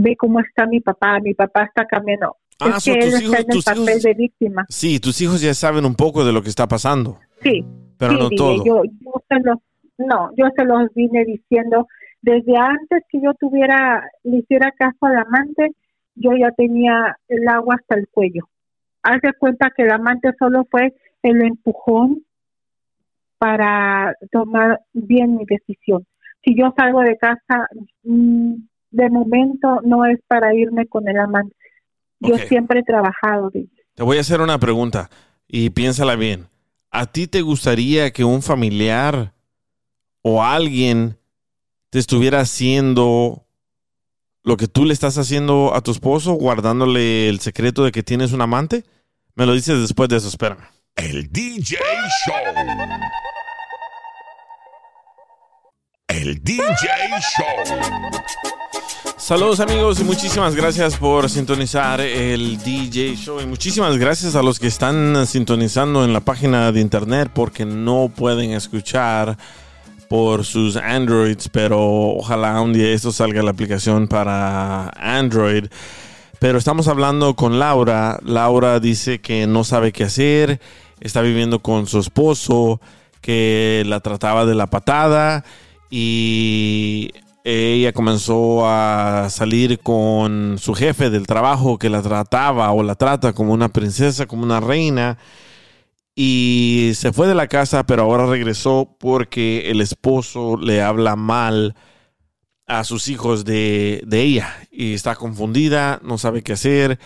ve cómo está mi papá, mi papá está cambiando. Ah, es so que él tus está hijos- en el papel hijos- de víctima. Sí, tus hijos ya saben un poco de lo que está pasando, Sí, pero sí, no todo. Yo, yo se los, no, yo se los vine diciendo desde antes que yo tuviera, le hiciera caso al amante, yo ya tenía el agua hasta el cuello. Haz de cuenta que el amante solo fue el empujón para tomar bien mi decisión. Si yo salgo de casa, mm, de momento no es para irme con el amante. Yo siempre he trabajado. Te voy a hacer una pregunta y piénsala bien. ¿A ti te gustaría que un familiar o alguien te estuviera haciendo lo que tú le estás haciendo a tu esposo, guardándole el secreto de que tienes un amante? Me lo dices después de eso, espérame. El DJ Show. El DJ Show. Saludos amigos y muchísimas gracias por sintonizar el DJ Show y muchísimas gracias a los que están sintonizando en la página de internet porque no pueden escuchar por sus Androids, pero ojalá un día esto salga la aplicación para Android. Pero estamos hablando con Laura. Laura dice que no sabe qué hacer, está viviendo con su esposo, que la trataba de la patada y ella comenzó a salir con su jefe del trabajo que la trataba o la trata como una princesa, como una reina. Y se fue de la casa, pero ahora regresó porque el esposo le habla mal a sus hijos de, ella. Y está confundida, no sabe qué hacer.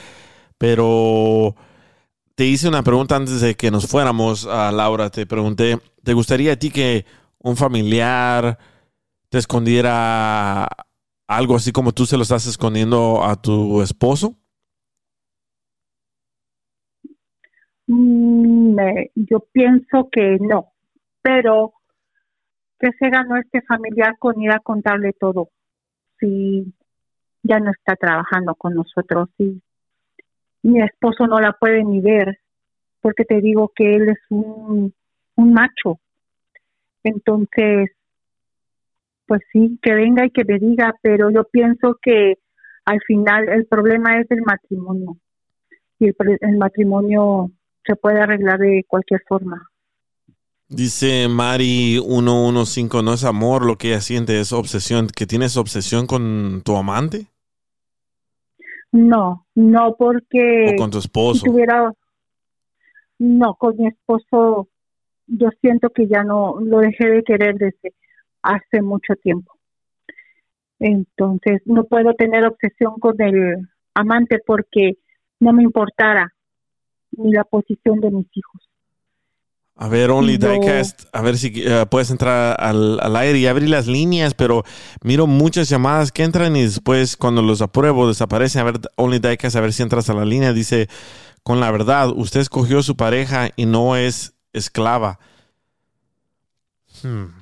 Pero te hice una pregunta antes de que nos fuéramos a Laura. Te pregunté, ¿te gustaría a ti que un familiar te escondiera algo así como tú se lo estás escondiendo a tu esposo? Mm, yo pienso que no, pero que se ganó este familiar con ir a contarle todo. Si ya no está trabajando con nosotros, si mi esposo no la puede ni ver, porque te digo que él es un macho. Entonces, pues sí, que venga y que me diga, pero yo pienso que al final el problema es el matrimonio. Y el, el matrimonio se puede arreglar de cualquier forma. Dice Mari 115, no es amor lo que ella siente, es obsesión. ¿Que tienes obsesión con tu amante No, no porque o con tu esposo? si tuviera no con mi esposo yo siento que ya no lo dejé de querer desde hace mucho tiempo. Entonces, no puedo tener obsesión con el amante porque no me importara ni la posición de mis hijos. A ver, Only Diecast, a ver si eh, puedes entrar al, al aire y abrir las líneas, pero miro muchas llamadas que entran y después cuando los apruebo desaparecen. A ver, Only Diecast, a ver si entras a la línea. Dice, con la verdad, usted escogió su pareja y no es esclava. Hmm.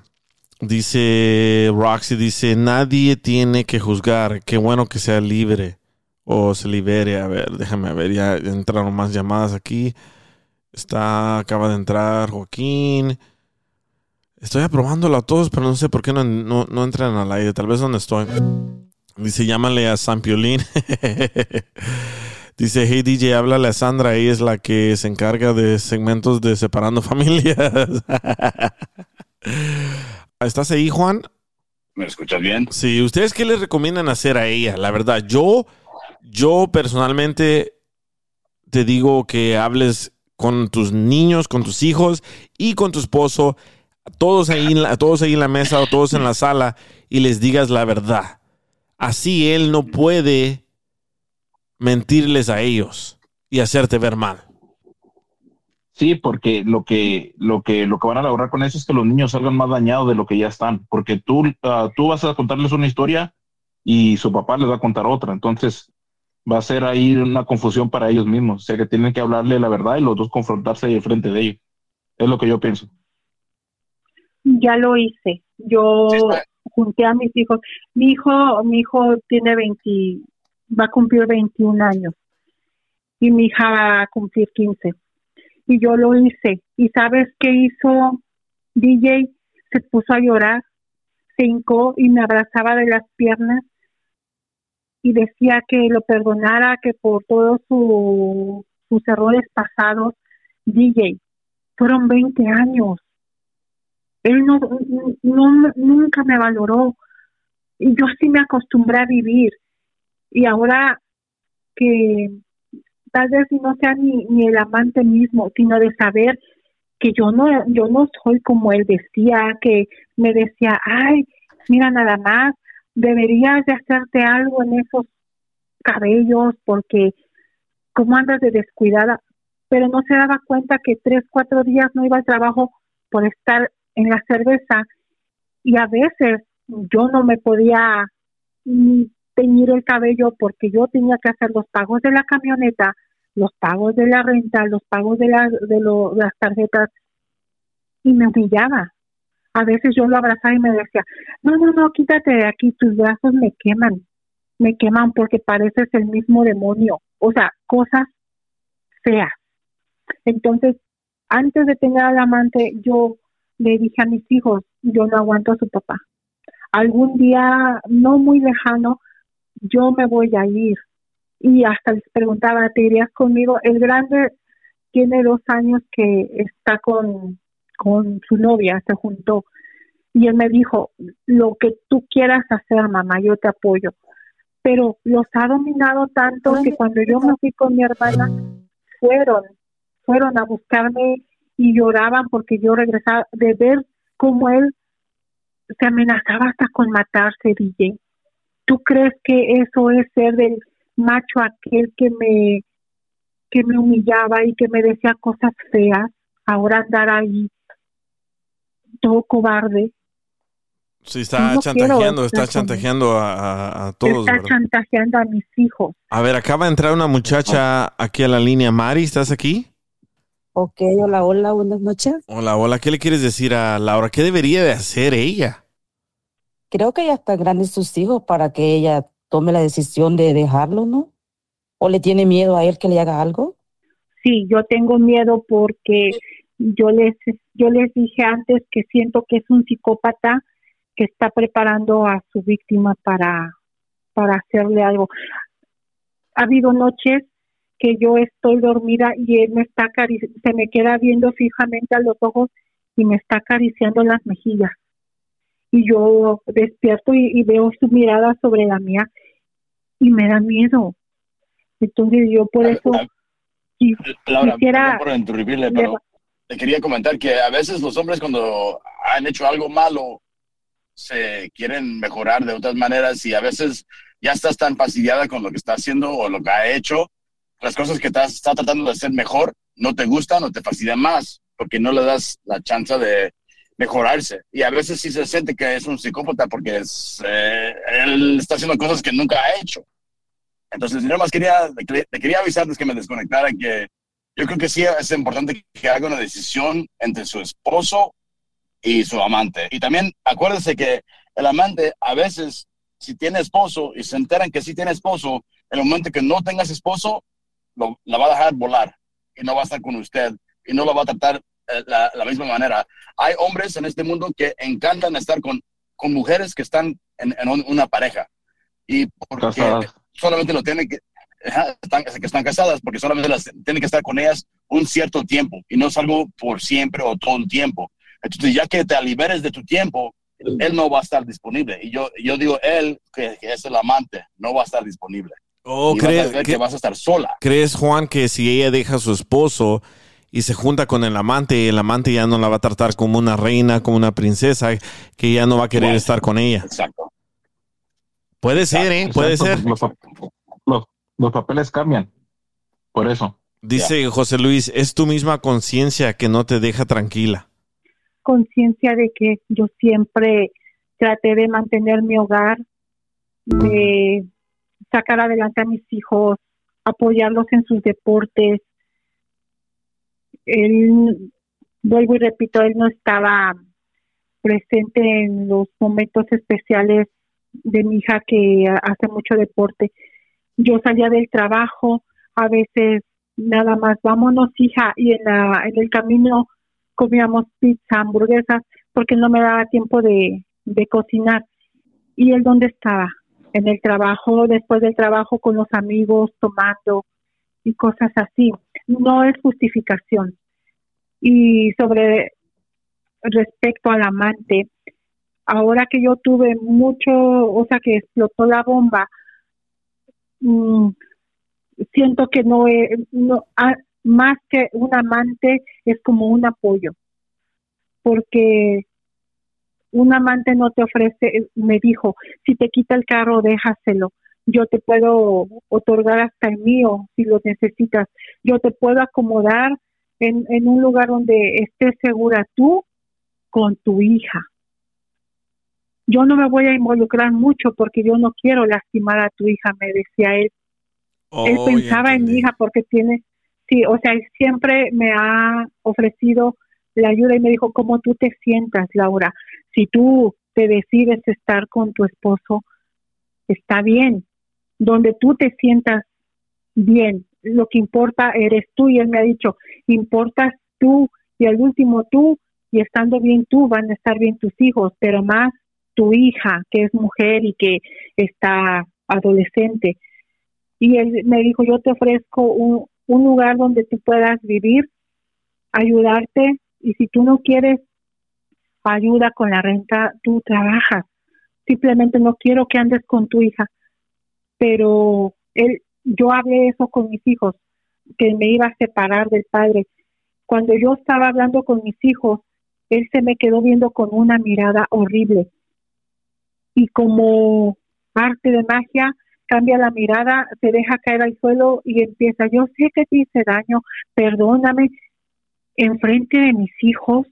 Dice Roxy, dice, nadie tiene que juzgar. Qué bueno que sea libre o se libere. A ver, déjame ver, ya entraron más llamadas aquí. Está, acaba de entrar Joaquín. Estoy aprobándolo a todos, pero no sé por qué no, no, no entran al aire. Tal vez donde estoy. Dice, llámale a San Piolín. [LAUGHS] Dice, hey DJ, háblale a Sandra. Ella es la que se encarga de segmentos de separando familias. [LAUGHS] ¿Estás ahí, Juan? ¿Me escuchas bien? Sí, ¿ustedes qué le recomiendan hacer a ella? La verdad, yo Yo personalmente te digo que hables con tus niños, con tus hijos y con tu esposo, todos ahí en la, todos ahí en la mesa o todos en la sala y les digas la verdad. Así él no puede mentirles a ellos y hacerte ver mal. Sí, porque lo que, lo que, lo que van a lograr con eso es que los niños salgan más dañados de lo que ya están, porque tú, ah, tú vas a contarles una historia y su papá les va a contar otra, entonces va a ser ahí una confusión para ellos mismos, o sea que tienen que hablarle la verdad y los dos confrontarse de frente de ellos. Es lo que yo pienso. Ya lo hice. Yo junté a mis hijos. Mi hijo, mi hijo tiene 20, va a cumplir 21 años y mi hija va a cumplir 15 y yo lo hice. ¿Y sabes qué hizo DJ? Se puso a llorar, se hincó y me abrazaba de las piernas y decía que lo perdonara, que por todos su, sus errores pasados, DJ, fueron 20 años. Él no, no, nunca me valoró. Y yo sí me acostumbré a vivir. Y ahora que tal vez no sea ni, ni el amante mismo, sino de saber que yo no, yo no soy como él decía, que me decía, ay, mira nada más, deberías de hacerte algo en esos cabellos porque como andas de descuidada, pero no se daba cuenta que tres, cuatro días no iba al trabajo por estar en la cerveza y a veces yo no me podía teñir el cabello porque yo tenía que hacer los pagos de la camioneta, los pagos de la renta, los pagos de, las de, las tarjetas y me humillaba. A veces yo lo abrazaba y me decía, no, no, no, quítate de aquí, tus brazos me queman, me queman porque pareces el mismo demonio. O sea, cosas feas. Entonces, antes de tener al amante, yo le dije a mis hijos, yo no aguanto a su papá. Algún día no muy lejano, yo me voy a ir. Y hasta les preguntaba, ¿te irías conmigo? El grande tiene dos años que está con, con su novia, se juntó. Y él me dijo, lo que tú quieras hacer, mamá, yo te apoyo. Pero los ha dominado tanto que cuando yo me fui con mi hermana, fueron, fueron a buscarme y lloraban porque yo regresaba de ver cómo él se amenazaba hasta con matarse, DJ. ¿Tú crees que eso es ser del macho aquel que me que me humillaba y que me decía cosas feas, ahora andar ahí todo cobarde? Sí, está chantajeando, está chantajeando a, a, todos. Está chantajeando a mis hijos. A ver, acaba de entrar una muchacha aquí a la línea. Mari, ¿estás aquí? Ok, hola, hola, buenas noches. Hola, hola, ¿qué le quieres decir a Laura? ¿Qué debería de hacer ella? Creo que ya están grandes sus hijos para que ella tome la decisión de dejarlo, ¿no? ¿O le tiene miedo a él que le haga algo? Sí, yo tengo miedo porque yo les, yo les dije antes que siento que es un psicópata que está preparando a su víctima para, para hacerle algo. Ha habido noches que yo estoy dormida y él me está se me queda viendo fijamente a los ojos y me está acariciando las mejillas. Y yo despierto y, veo su mirada sobre la mía y me da miedo. Entonces yo por eso Laura, quisiera, por interrumpirle, pero le quería comentar que a veces los hombres cuando han hecho algo malo se quieren mejorar de otras maneras y a veces ya estás tan fastidiada con lo que está haciendo o lo que ha hecho las cosas que estás está tratando de hacer mejor no te gustan o te fastidian más porque no le das la chance de mejorarse. Y a veces sí se siente que es un psicópata porque es, eh, él está haciendo cosas que nunca ha hecho. Entonces, nada más quería, le quería avisar antes que me desconectara que yo creo que sí es importante que haga una decisión entre su esposo y su amante. Y también acuérdese que el amante a veces, si tiene esposo y se enteran que sí tiene esposo, el momento que no tengas esposo, la va a dejar volar y no va a estar con usted y no lo va a tratar la, la, misma manera. Hay hombres en este mundo que encantan estar con, con mujeres que están en, en una pareja y porque solamente lo tienen que, están, que están casadas porque solamente las, tienen que estar con ellas un cierto tiempo y no es algo por siempre o todo el tiempo. Entonces, ya que te liberes de tu tiempo, él no va a estar disponible. Y yo, yo digo, él, que, que es el amante, no va a estar disponible. Oh, y vas a ¿crees, ver que- que vas a estar sola. ¿Crees, Juan, que si ella deja a su esposo y se junta con el amante, el amante ya no la va a tratar como una reina, como una princesa, que ya no va a querer estar con ella? Exacto. Puede ser, ¿eh? Puede Exacto, ser. Los- los papeles cambian. Por eso. Dice José Luis, es tu misma conciencia que no te deja tranquila. conciencia de que yo siempre traté de mantener mi hogar, de sacar adelante a mis hijos, apoyarlos en sus deportes. Él, vuelvo y repito, él no estaba presente en los momentos especiales de mi hija que hace mucho deporte. Yo salía del trabajo, a veces nada más, vámonos hija, y en, la, en el camino comíamos pizza, hamburguesas, porque no me daba tiempo de, de cocinar. ¿Y él dónde estaba? En el trabajo, después del trabajo con los amigos, tomando y cosas así. No es justificación. Y sobre respecto al amante, ahora que yo tuve mucho, o sea, que explotó la bomba, mm, siento que no, es, no ah, más que un amante es como un apoyo, porque un amante no te ofrece, me dijo, si te quita el carro, déjaselo. Yo te puedo otorgar hasta el mío si lo necesitas. Yo te puedo acomodar en, en un lugar donde estés segura tú con tu hija. Yo no me voy a involucrar mucho porque yo no quiero lastimar a tu hija, me decía él. él Oh, pensaba en mi hija porque tiene, sí, o sea, él siempre me ha ofrecido la ayuda y me dijo, ¿cómo tú te sientas, Laura? Si tú te decides estar con tu esposo, está bien. Donde tú te sientas bien, lo que importa eres tú. Y él me ha dicho, importas tú y al último tú y estando bien tú van a estar bien tus hijos, pero más tu hija, que es mujer y que está adolescente. Y él me dijo, yo te ofrezco un, un lugar donde tú puedas vivir, ayudarte, y si tú no quieres ayuda con la renta, tú trabajas. Simplemente no quiero que andes con tu hija. Pero él, yo hablé eso con mis hijos, que me iba a separar del padre. Cuando yo estaba hablando con mis hijos, él se me quedó viendo con una mirada horrible. Y como arte de magia, cambia la mirada, se deja caer al suelo y empieza, yo sé que te hice daño, perdóname, enfrente de mis hijos,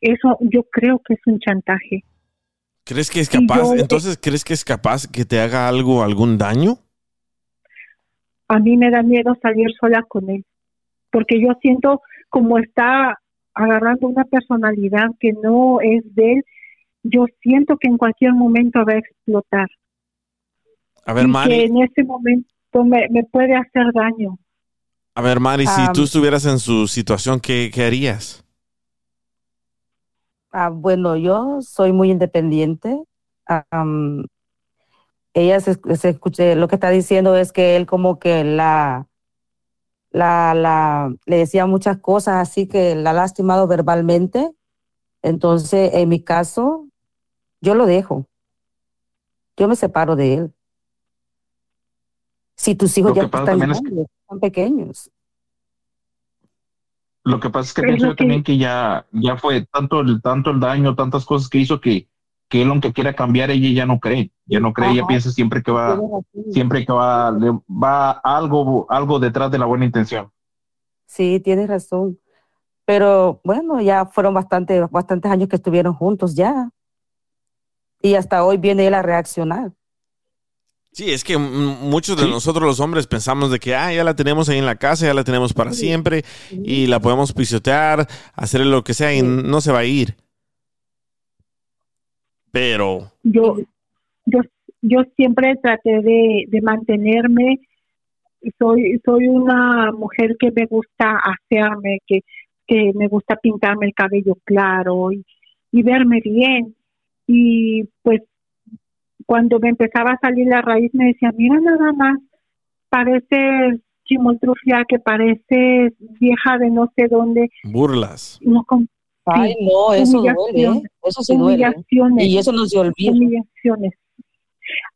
eso yo creo que es un chantaje. ¿Crees que es capaz? yo- Entonces, ¿crees que es capaz que te haga algo, algún daño? A mí me da miedo salir sola con él, porque yo siento como está agarrando una personalidad que no es de él, yo siento que en cualquier momento va a explotar. A ver, y que Mari, en ese momento me, me puede hacer daño. a ver, Mari, si Am. tú estuvieras en su situación, ¿qué, qué harías? Ah, bueno, yo soy muy independiente. Ah, am, ella se, se escuche, lo que está diciendo es que él como que la, la, la, le decía muchas cosas así que la ha lastimado verbalmente. Entonces, en mi caso, yo lo dejo. Yo me separo de él. Si tus hijos Lo ya que pasa están también es que- grandes, están pequeños. Lo que pasa es que pienso yo también que ya, ya fue tanto el, tanto el daño, tantas cosas que hizo que, que él aunque quiera cambiar, ella ya no cree. Ya no cree, ella Ajá. piensa siempre que va, siempre que va, va algo, algo detrás de la buena intención. Sí, tienes razón. Pero bueno, ya fueron bastante, bastantes años que estuvieron juntos ya. Y hasta hoy viene él a reaccionar. Sí, es que muchos de nosotros los hombres pensamos de que ah, ya la tenemos ahí en la casa, ya la tenemos para siempre y la podemos pisotear, hacerle lo que sea y no se va a ir. Pero yo yo yo siempre traté de, de mantenerme. Soy soy una mujer que me gusta asearme que que me gusta pintarme el cabello claro y, y verme bien. Y pues cuando me empezaba a salir la raíz me decía mira nada más pareces chimoltrufia que pareces vieja de no sé dónde burlas. no Ay, no, eso duele, ¿eh? Eso sí duele. Y eso no se olvida. Humillaciones.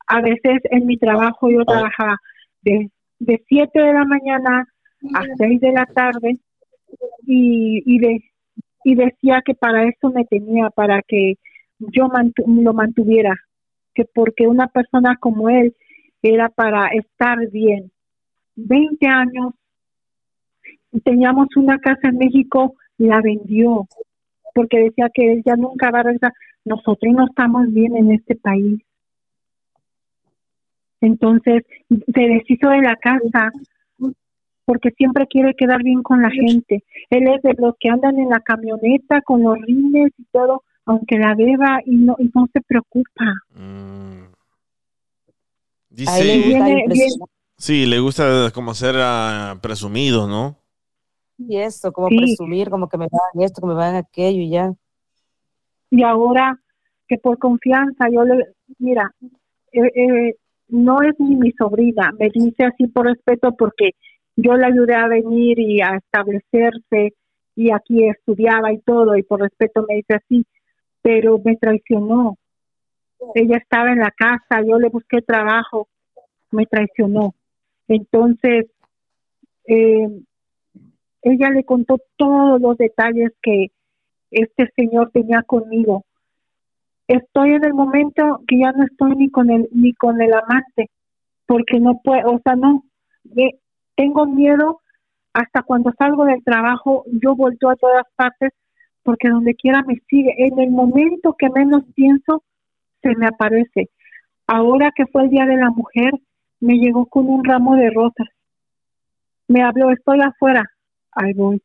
A veces en mi trabajo yo trabajaba de, de 7 de la mañana a 6 de la tarde y, y, de, y decía que para eso me tenía, para que yo lo mantuviera, que porque una persona como él era para estar bien. 20 años, teníamos una casa en México, la vendió, porque decía que él ya nunca va a regresar. Nosotros no estamos bien en este país. Entonces, se deshizo de la casa porque siempre quiere quedar bien con la gente. Él es de los que andan en la camioneta con los rines y todo, aunque la beba y no, y no se preocupa. Mm. Dice, sí, le gusta como ser ah, presumido, ¿no? Y eso, como Sí. presumir, como que me dan esto, que me dan aquello y ya. y ahora que por confianza yo le mira eh, eh, no es ni mi sobrina me dice así por respeto porque yo le ayudé a venir y a establecerse y aquí estudiaba y todo y por respeto me dice así pero me traicionó ella estaba en la casa yo le busqué trabajo me traicionó entonces eh, ella le contó todos los detalles que este señor tenía conmigo. Estoy en el momento que ya no estoy ni con el ni con el amante, porque no puedo, o sea, no, tengo miedo hasta cuando salgo del trabajo, yo volteo a todas partes, porque donde quiera me sigue. En el momento que menos pienso, se me aparece. Ahora que fue el Día de la Mujer, me llegó con un ramo de rosas. Me habló, estoy afuera. Ahí voy.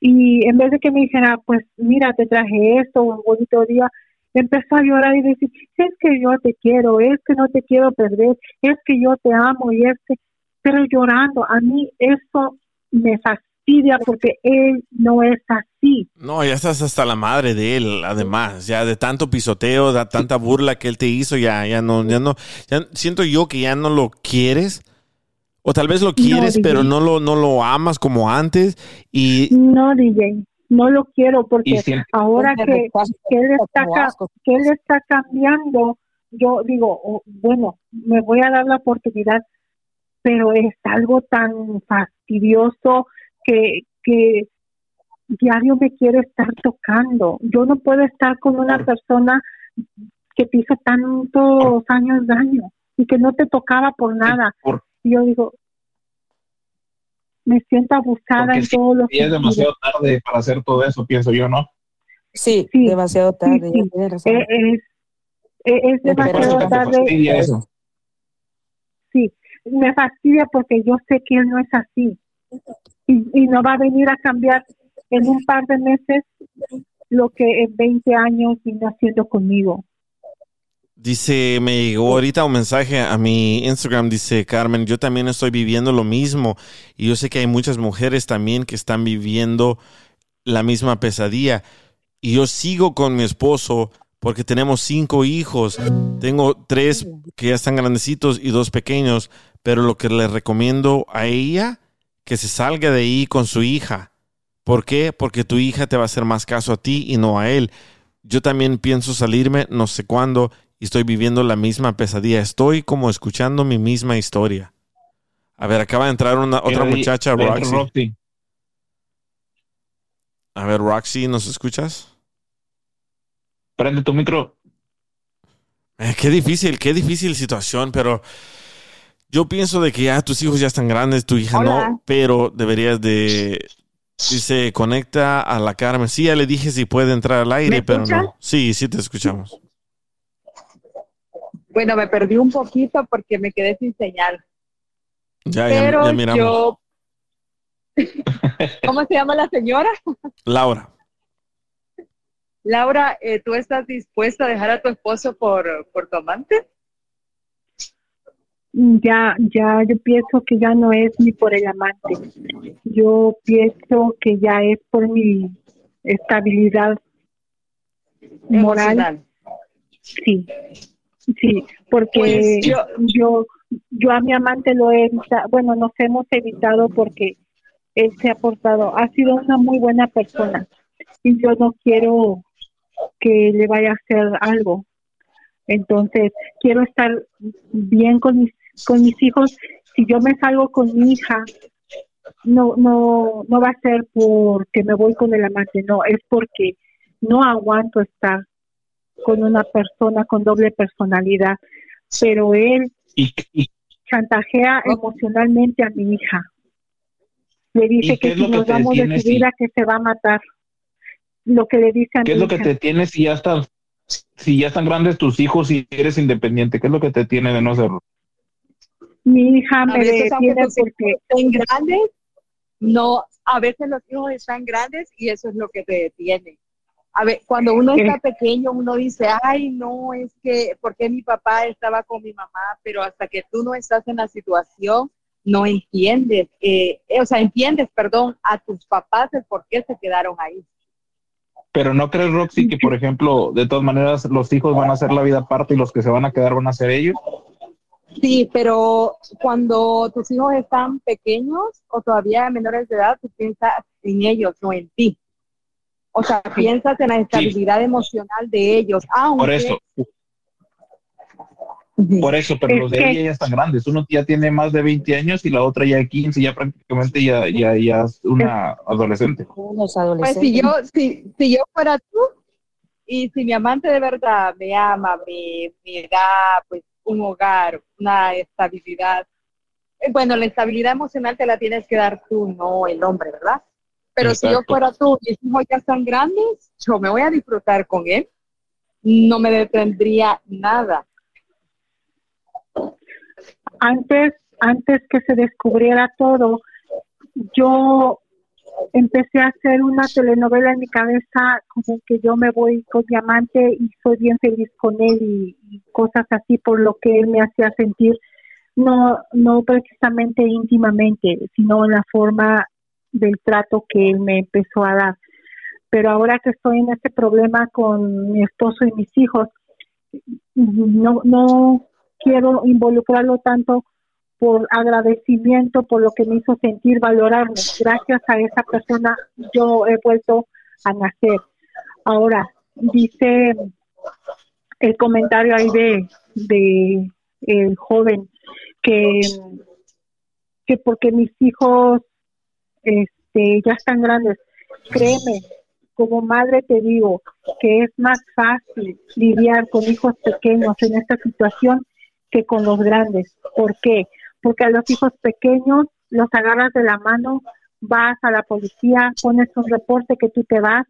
Y en vez de que me dijera, pues mira, te traje esto, un bonito día, empezó a llorar y decir, es que yo te quiero, es que no te quiero perder, es que yo te amo y es que, pero llorando, a mí eso me fastidia porque él no es así. No, ya estás hasta la madre de él, además, ya de tanto pisoteo, de tanta burla que él te hizo, ya, ya no, ya no, ya siento yo que ya no lo quieres, o tal vez lo quieres, pero no lo, no lo amas como antes, y No, DJ, no lo quiero porque ahora que, él está que él está cambiando, yo digo, oh, bueno, me voy a dar la oportunidad, pero es algo tan fastidioso que que diario me quiere estar tocando. Yo no puedo estar con una persona que te hizo tantos años daño y que no te tocaba por nada. Y yo digo, me siento abusada en sí, todos los es demasiado tarde para hacer todo eso, pienso yo, ¿no? Sí, Sí, demasiado tarde, sí, ya sí. tienes razón. Eh, es, eh, es Me parece demasiado te tarde. fastidia eso. Sí, me fastidia porque yo sé que él no es así. Y, y no va a venir a cambiar en un par de meses lo que en 20 años vino haciendo conmigo. Dice, me llegó ahorita un mensaje a mi Instagram, dice Carmen, yo también estoy viviendo lo mismo y yo sé que hay muchas mujeres también que están viviendo la misma pesadilla. Y yo sigo con mi esposo porque tenemos cinco hijos. Tengo tres que ya están grandecitos y dos pequeños, pero lo que le recomiendo a ella, que se salga de ahí con su hija. ¿Por qué? Porque tu hija te va a hacer más caso a ti y no a él. Yo también pienso salirme, no sé cuándo, y estoy viviendo la misma pesadilla. Estoy como escuchando mi misma historia. A ver, acaba de entrar una otra muchacha, Roxy. Roxy. A ver, Roxy, ¿nos escuchas? Prende tu micro. Eh, qué difícil, qué difícil situación, pero yo pienso de que ya tus hijos ya están grandes, tu hija Hola. no, pero deberías de... Dice, conecta a la Carmen. Sí, ya le dije si puede entrar al aire, ¿Me pero no. Sí, sí te escuchamos. Bueno, me perdí un poquito porque me quedé sin señal. Ya, ya, Pero ya miramos. yo... [LAUGHS] ¿Cómo se llama la señora? Laura. Laura, eh, ¿tú estás dispuesta a dejar a tu esposo por, por tu amante? Ya, ya, yo pienso que ya no es ni por el amante. Yo pienso que ya es por mi estabilidad moral. Emocional. Sí, sí, porque Pues yo, yo, yo a mi amante lo he evitado, bueno, nos hemos evitado porque él se ha portado, ha sido una muy buena persona y yo no quiero que le vaya a hacer algo. Entonces, quiero estar bien con mis, con mis hijos. Si yo me salgo con mi hija, no, no, no va a ser porque me voy con el amante, no, es porque no aguanto estar con una persona con doble personalidad, pero él chantajea emocionalmente a mi hija. Le dice que si nos vamos de su vida que se va a matar. Lo que le dice a ¿Qué es lo que te tiene si ya están, si ya están grandes tus hijos y eres independiente? ¿Qué es lo que te tiene de no serlo? Mi hija me detiene porque estén grandes, no, a veces los hijos están grandes y eso es lo que te detiene. A ver, cuando uno está pequeño, uno dice, ay, no, es que, porque mi papá estaba con mi mamá? Pero hasta que tú no estás en la situación, no entiendes, eh, o sea, entiendes, perdón, a tus papás el por qué se quedaron ahí. Pero no crees, Roxy, que por ejemplo, de todas maneras, los hijos van a hacer la vida aparte y los que se van a quedar van a ser ellos? Sí, pero cuando tus hijos están pequeños o todavía menores de edad, tú piensas en ellos, no en ti. O sea, piensas en la estabilidad emocional de ellos. Aunque, Por eso. Por eso, pero Es los de que- ella ya están grandes. Uno ya tiene más de 20 años y la otra ya 15, ya prácticamente ya, ya, ya es una adolescente. Unos Pues adolescentes. si yo, si, si yo fuera tú y si mi amante de verdad me ama, me, me da pues un hogar, una estabilidad, eh, bueno, la estabilidad emocional te la tienes que dar tú, no el hombre, ¿verdad? Pero si yo fuera tú y mis hijos ya están grandes, yo me voy a disfrutar con él, no me detendría nada. antes, antes que se descubriera todo, yo empecé a hacer una telenovela en mi cabeza, como que yo me voy con mi amante y soy bien feliz con él y, y cosas así por lo que él me hacía sentir, no, no precisamente íntimamente, sino en la forma del trato que él me empezó a dar. Pero ahora que estoy en este problema con mi esposo y mis hijos, no, no quiero involucrarlo tanto por agradecimiento por lo que me hizo sentir valorarme. Gracias a esa persona yo he vuelto a nacer. Ahora, dice el comentario ahí de, de el joven que, que porque mis hijos este, ya están grandes. Créeme, como madre te digo que es más fácil lidiar con hijos pequeños en esta situación que con los grandes. ¿Por qué? Porque a los hijos pequeños los agarras de la mano, vas a la policía, pones un reporte que tú te vas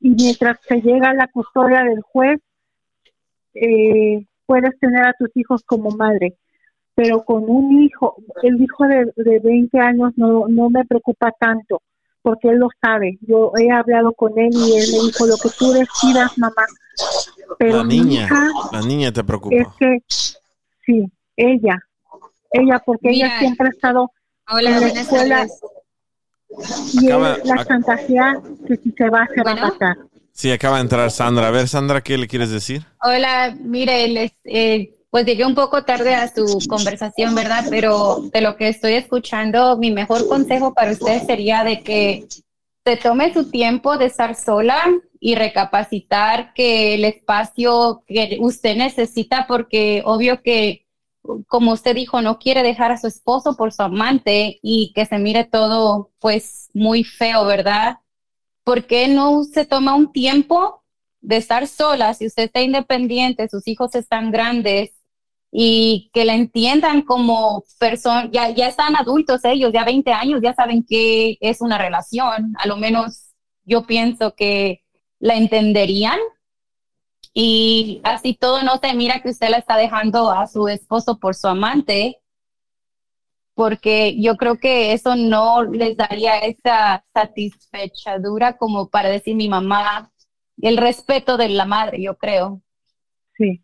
y mientras te llega la custodia del juez, eh, puedes tener a tus hijos como madre. Pero con un hijo, el hijo de, de 20 años no, no me preocupa tanto, porque él lo sabe. Yo he hablado con él y él me dijo, lo que tú decidas, mamá. Pero La niña, hija la niña te preocupa. es que, sí, ella, ella, porque ella siempre ha estado Hola, en la escuela tardes. y Acaba- él la chantajea que si se va, se va a matar. Sí, acaba de entrar Sandra. A ver, Sandra, ¿qué le quieres decir? Hola, mire, les, eh, pues llegué un poco tarde a su conversación, ¿verdad? Pero de lo que estoy escuchando, mi mejor consejo para usted sería de que se tome su tiempo de estar sola y recapacitar que el espacio que usted necesita, porque obvio que, como usted dijo, no quiere dejar a su esposo por su amante y que se mire todo pues muy feo, ¿verdad? ¿Por qué no se toma un tiempo de estar sola? Si usted está independiente, sus hijos están grandes y que la entiendan como persona, ya, ya están adultos ellos, ya 20 años, ya saben qué es una relación, a lo menos yo pienso que la entenderían y así todo no se mira que usted la está dejando a su esposo por su amante, porque yo creo que eso no les daría esa satisfechadura como para decir mi mamá, el respeto de la madre, yo creo. Sí.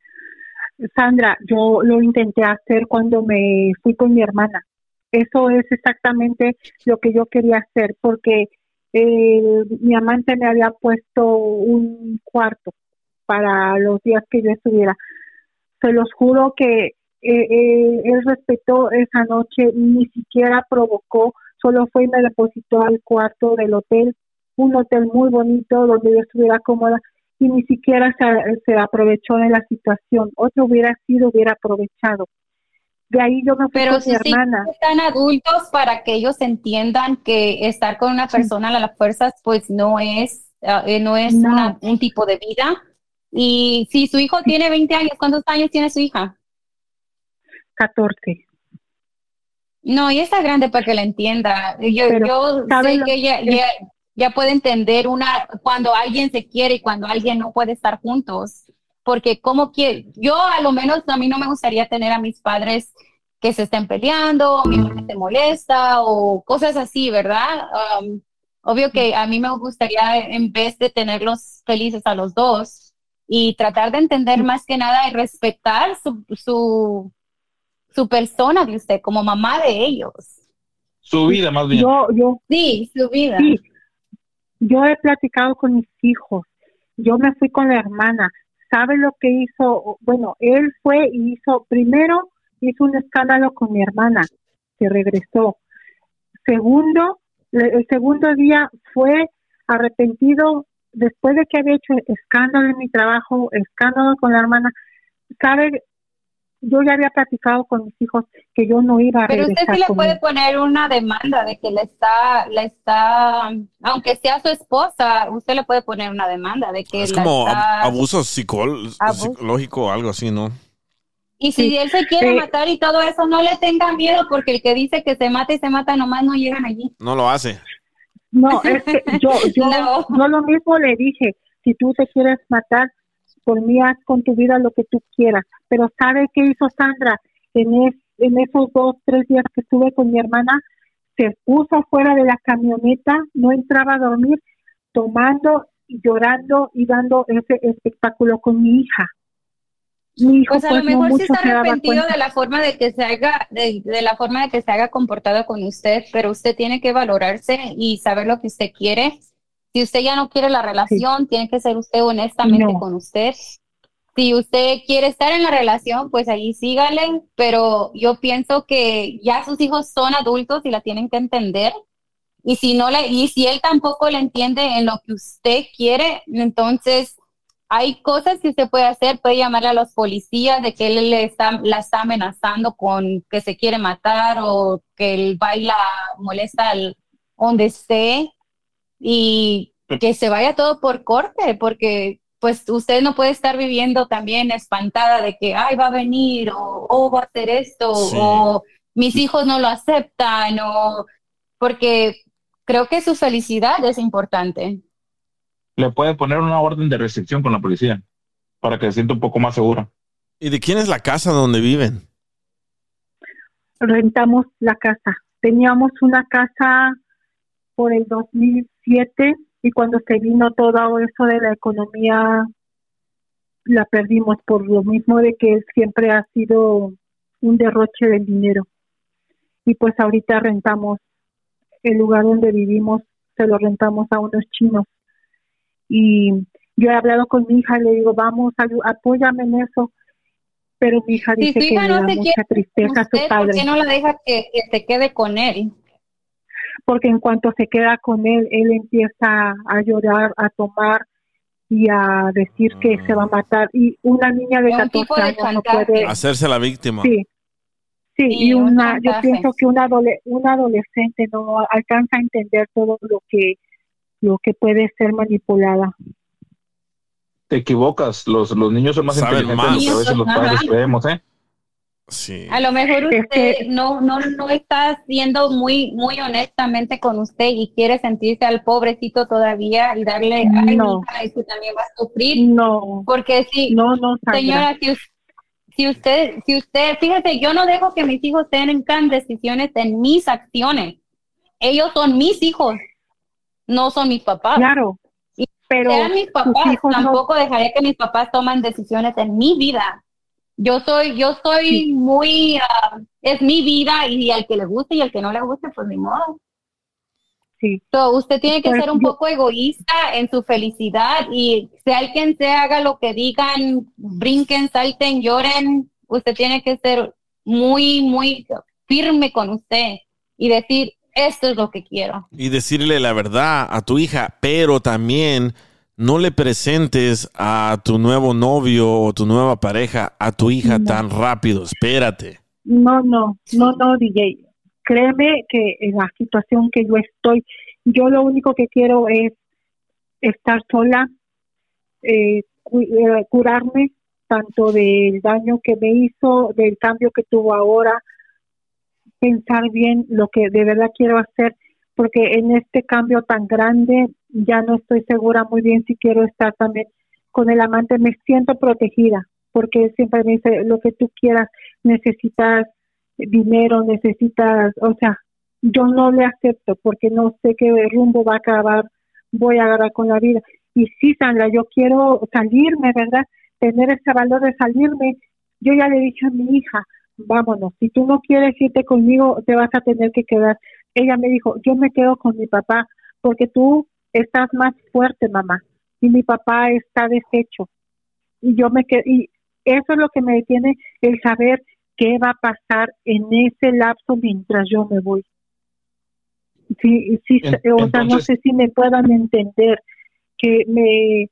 Sandra, yo lo intenté hacer cuando me fui con mi hermana. Eso es exactamente lo que yo quería hacer, porque eh, mi amante me había puesto un cuarto para los días que yo estuviera. Se los juro que eh, eh, él respetó esa noche, ni siquiera provocó, solo fue y me depositó al cuarto del hotel, un hotel muy bonito donde yo estuviera cómoda y ni siquiera se, se aprovechó de la situación. Otro hubiera sido, hubiera aprovechado. De ahí yo me fui Pero con si mi hermana. están adultos para que ellos entiendan que estar con una persona a las fuerzas pues no es, eh, no es No. una- un tipo de vida. Y si su hijo tiene 20 años, ¿cuántos años tiene su hija? 14. No, y está grande para que la entienda. Yo, Pero, yo ¿sabe sé lo- que ella ya puede entender una cuando alguien se quiere y cuando alguien no puede estar juntos. Porque como que yo a lo menos a mí no me gustaría tener a mis padres que se estén peleando, o mi mamá se molesta o cosas así, ¿verdad? Um, obvio que a mí me gustaría en vez de tenerlos felices a los dos y tratar de entender más que nada y respetar su, su, su persona de usted como mamá de ellos. Su vida, más bien. Yo, yo, Sí, su vida. sí, yo he platicado con mis hijos. Yo me fui con la hermana. ¿Sabe lo que hizo? Bueno, él fue y hizo, primero hizo un escándalo con mi hermana, que regresó. Segundo, el segundo día fue arrepentido después de que había hecho escándalo en mi trabajo, escándalo con la hermana. ¿Sabe? Yo ya había platicado con mis hijos que yo no iba a Pero usted sí le puede él. poner una demanda de que le está, le está, aunque sea su esposa, usted le puede poner una demanda de que Es la como está- abuso psicol- Abuso. psicológico o algo así, ¿no? Y si él se quiere Eh, matar y todo eso, no le tenga miedo porque el que dice que se mata y se mata nomás no llegan allí. No lo hace. No, es que yo, [LAUGHS] yo, No. yo lo mismo le dije, si tú te quieres matar, por mí haz con tu vida lo que tú quieras. Pero ¿sabe qué hizo Sandra? En, es- en esos dos, tres días que estuve con mi hermana, se puso afuera de la camioneta, no entraba a dormir, tomando y llorando y dando ese espectáculo con mi hija. Mi hijo Pues a lo pues, no mejor sí está arrepentido de la forma de que se haga, de, de la forma de que se haga comportado con usted, pero usted tiene que valorarse y saber lo que usted quiere. Si usted ya no quiere la relación, tiene que ser usted honestamente No. con usted. Si usted quiere estar en la relación, pues ahí sígale, pero yo pienso que ya sus hijos son adultos y la tienen que entender. Y si no le, y si él tampoco le entiende en lo que usted quiere, entonces hay cosas que usted puede hacer, puede llamarle a los policías de que él le está, la está amenazando con que se quiere matar o que él baila, molesta al, donde esté y que se vaya todo por corte, porque pues usted no puede estar viviendo también espantada de que, ay, va a venir o, o va a hacer esto Sí. o mis hijos no lo aceptan o porque creo que su felicidad es importante. Le puede poner una orden de restricción con la policía para que se sienta un poco más segura. ¿Y de quién es la casa donde viven? rentamos la casa. Teníamos una casa por el 2007 y cuando se vino todo eso de la economía la perdimos por lo mismo de que siempre ha sido un derroche del dinero. Y pues ahorita rentamos el lugar donde vivimos, se lo rentamos a unos chinos. Y yo he hablado con mi hija, le digo, vamos, apóyame en eso. Pero mi hija Si dice que hija le no da mucha quiere tristeza a su usted, ¿por padre. qué no la deja que, que se quede con él? Porque en cuanto se queda con él, él empieza a llorar, a tomar y a decir que se va a matar. Y una niña de Es un 14 tipo de años no puede. Hacerse la víctima. Sí, sí, y un una, yo pienso que una, adole- una adolescente no alcanza a entender todo lo que lo que puede ser manipulada. Te equivocas. Los, los niños son más Saben inteligentes más. de lo que a veces los padres creemos, ¿eh? Sí. A lo mejor Es usted que- no, no, no está siendo muy, muy honestamente con usted y quiere sentirse al pobrecito todavía y darle, ay, No. mija, es que también va a sufrir. No, Porque si, no, no, Sandra. señora, si, us- si usted, si usted, fíjate, yo no dejo que mis hijos tengan decisiones en mis acciones. Ellos son mis hijos, no son mis papás. Claro, pero sean mis papás, hijos no- tampoco dejaré que mis papás tomen decisiones en mi vida. Yo soy, yo soy muy, ah, es mi vida y al que le guste y al que no le guste, pues ni modo. Sí. So, usted tiene que Pues ser un yo- poco egoísta en su felicidad y sea quien sea, haga lo que digan, brinquen, salten, lloren. Usted tiene que ser muy, muy firme con usted y decir, esto es lo que quiero. Y decirle la verdad a tu hija, pero también no le presentes a tu nuevo novio o tu nueva pareja a tu hija tan rápido. Espérate. No, no, no, no, DJ. Créeme que en la situación que yo estoy, yo lo único que quiero es estar sola, eh, eh, curarme tanto del daño que me hizo, del cambio que tuvo ahora, pensar bien lo que de verdad quiero hacer, porque en este cambio tan grande ya no estoy segura muy bien si quiero estar también con el amante. Me siento protegida, porque siempre me dice lo que tú quieras, necesitas dinero, necesitas, o sea, yo no le acepto porque no sé qué rumbo va a acabar, voy a agarrar con la vida. Y sí, Sandra, yo quiero salirme, ¿verdad? Tener ese valor de salirme. Yo ya le dije a mi hija, vámonos, si tú no quieres irte conmigo, te vas a tener que quedar. Ella me dijo, yo me quedo con mi papá porque tú estás más fuerte, mamá, y mi papá está deshecho. Y yo me quedo, y eso es lo que me detiene, el saber qué va a pasar en ese lapso mientras yo me voy. Sí, sí, o sea, no sé si me puedan entender que me,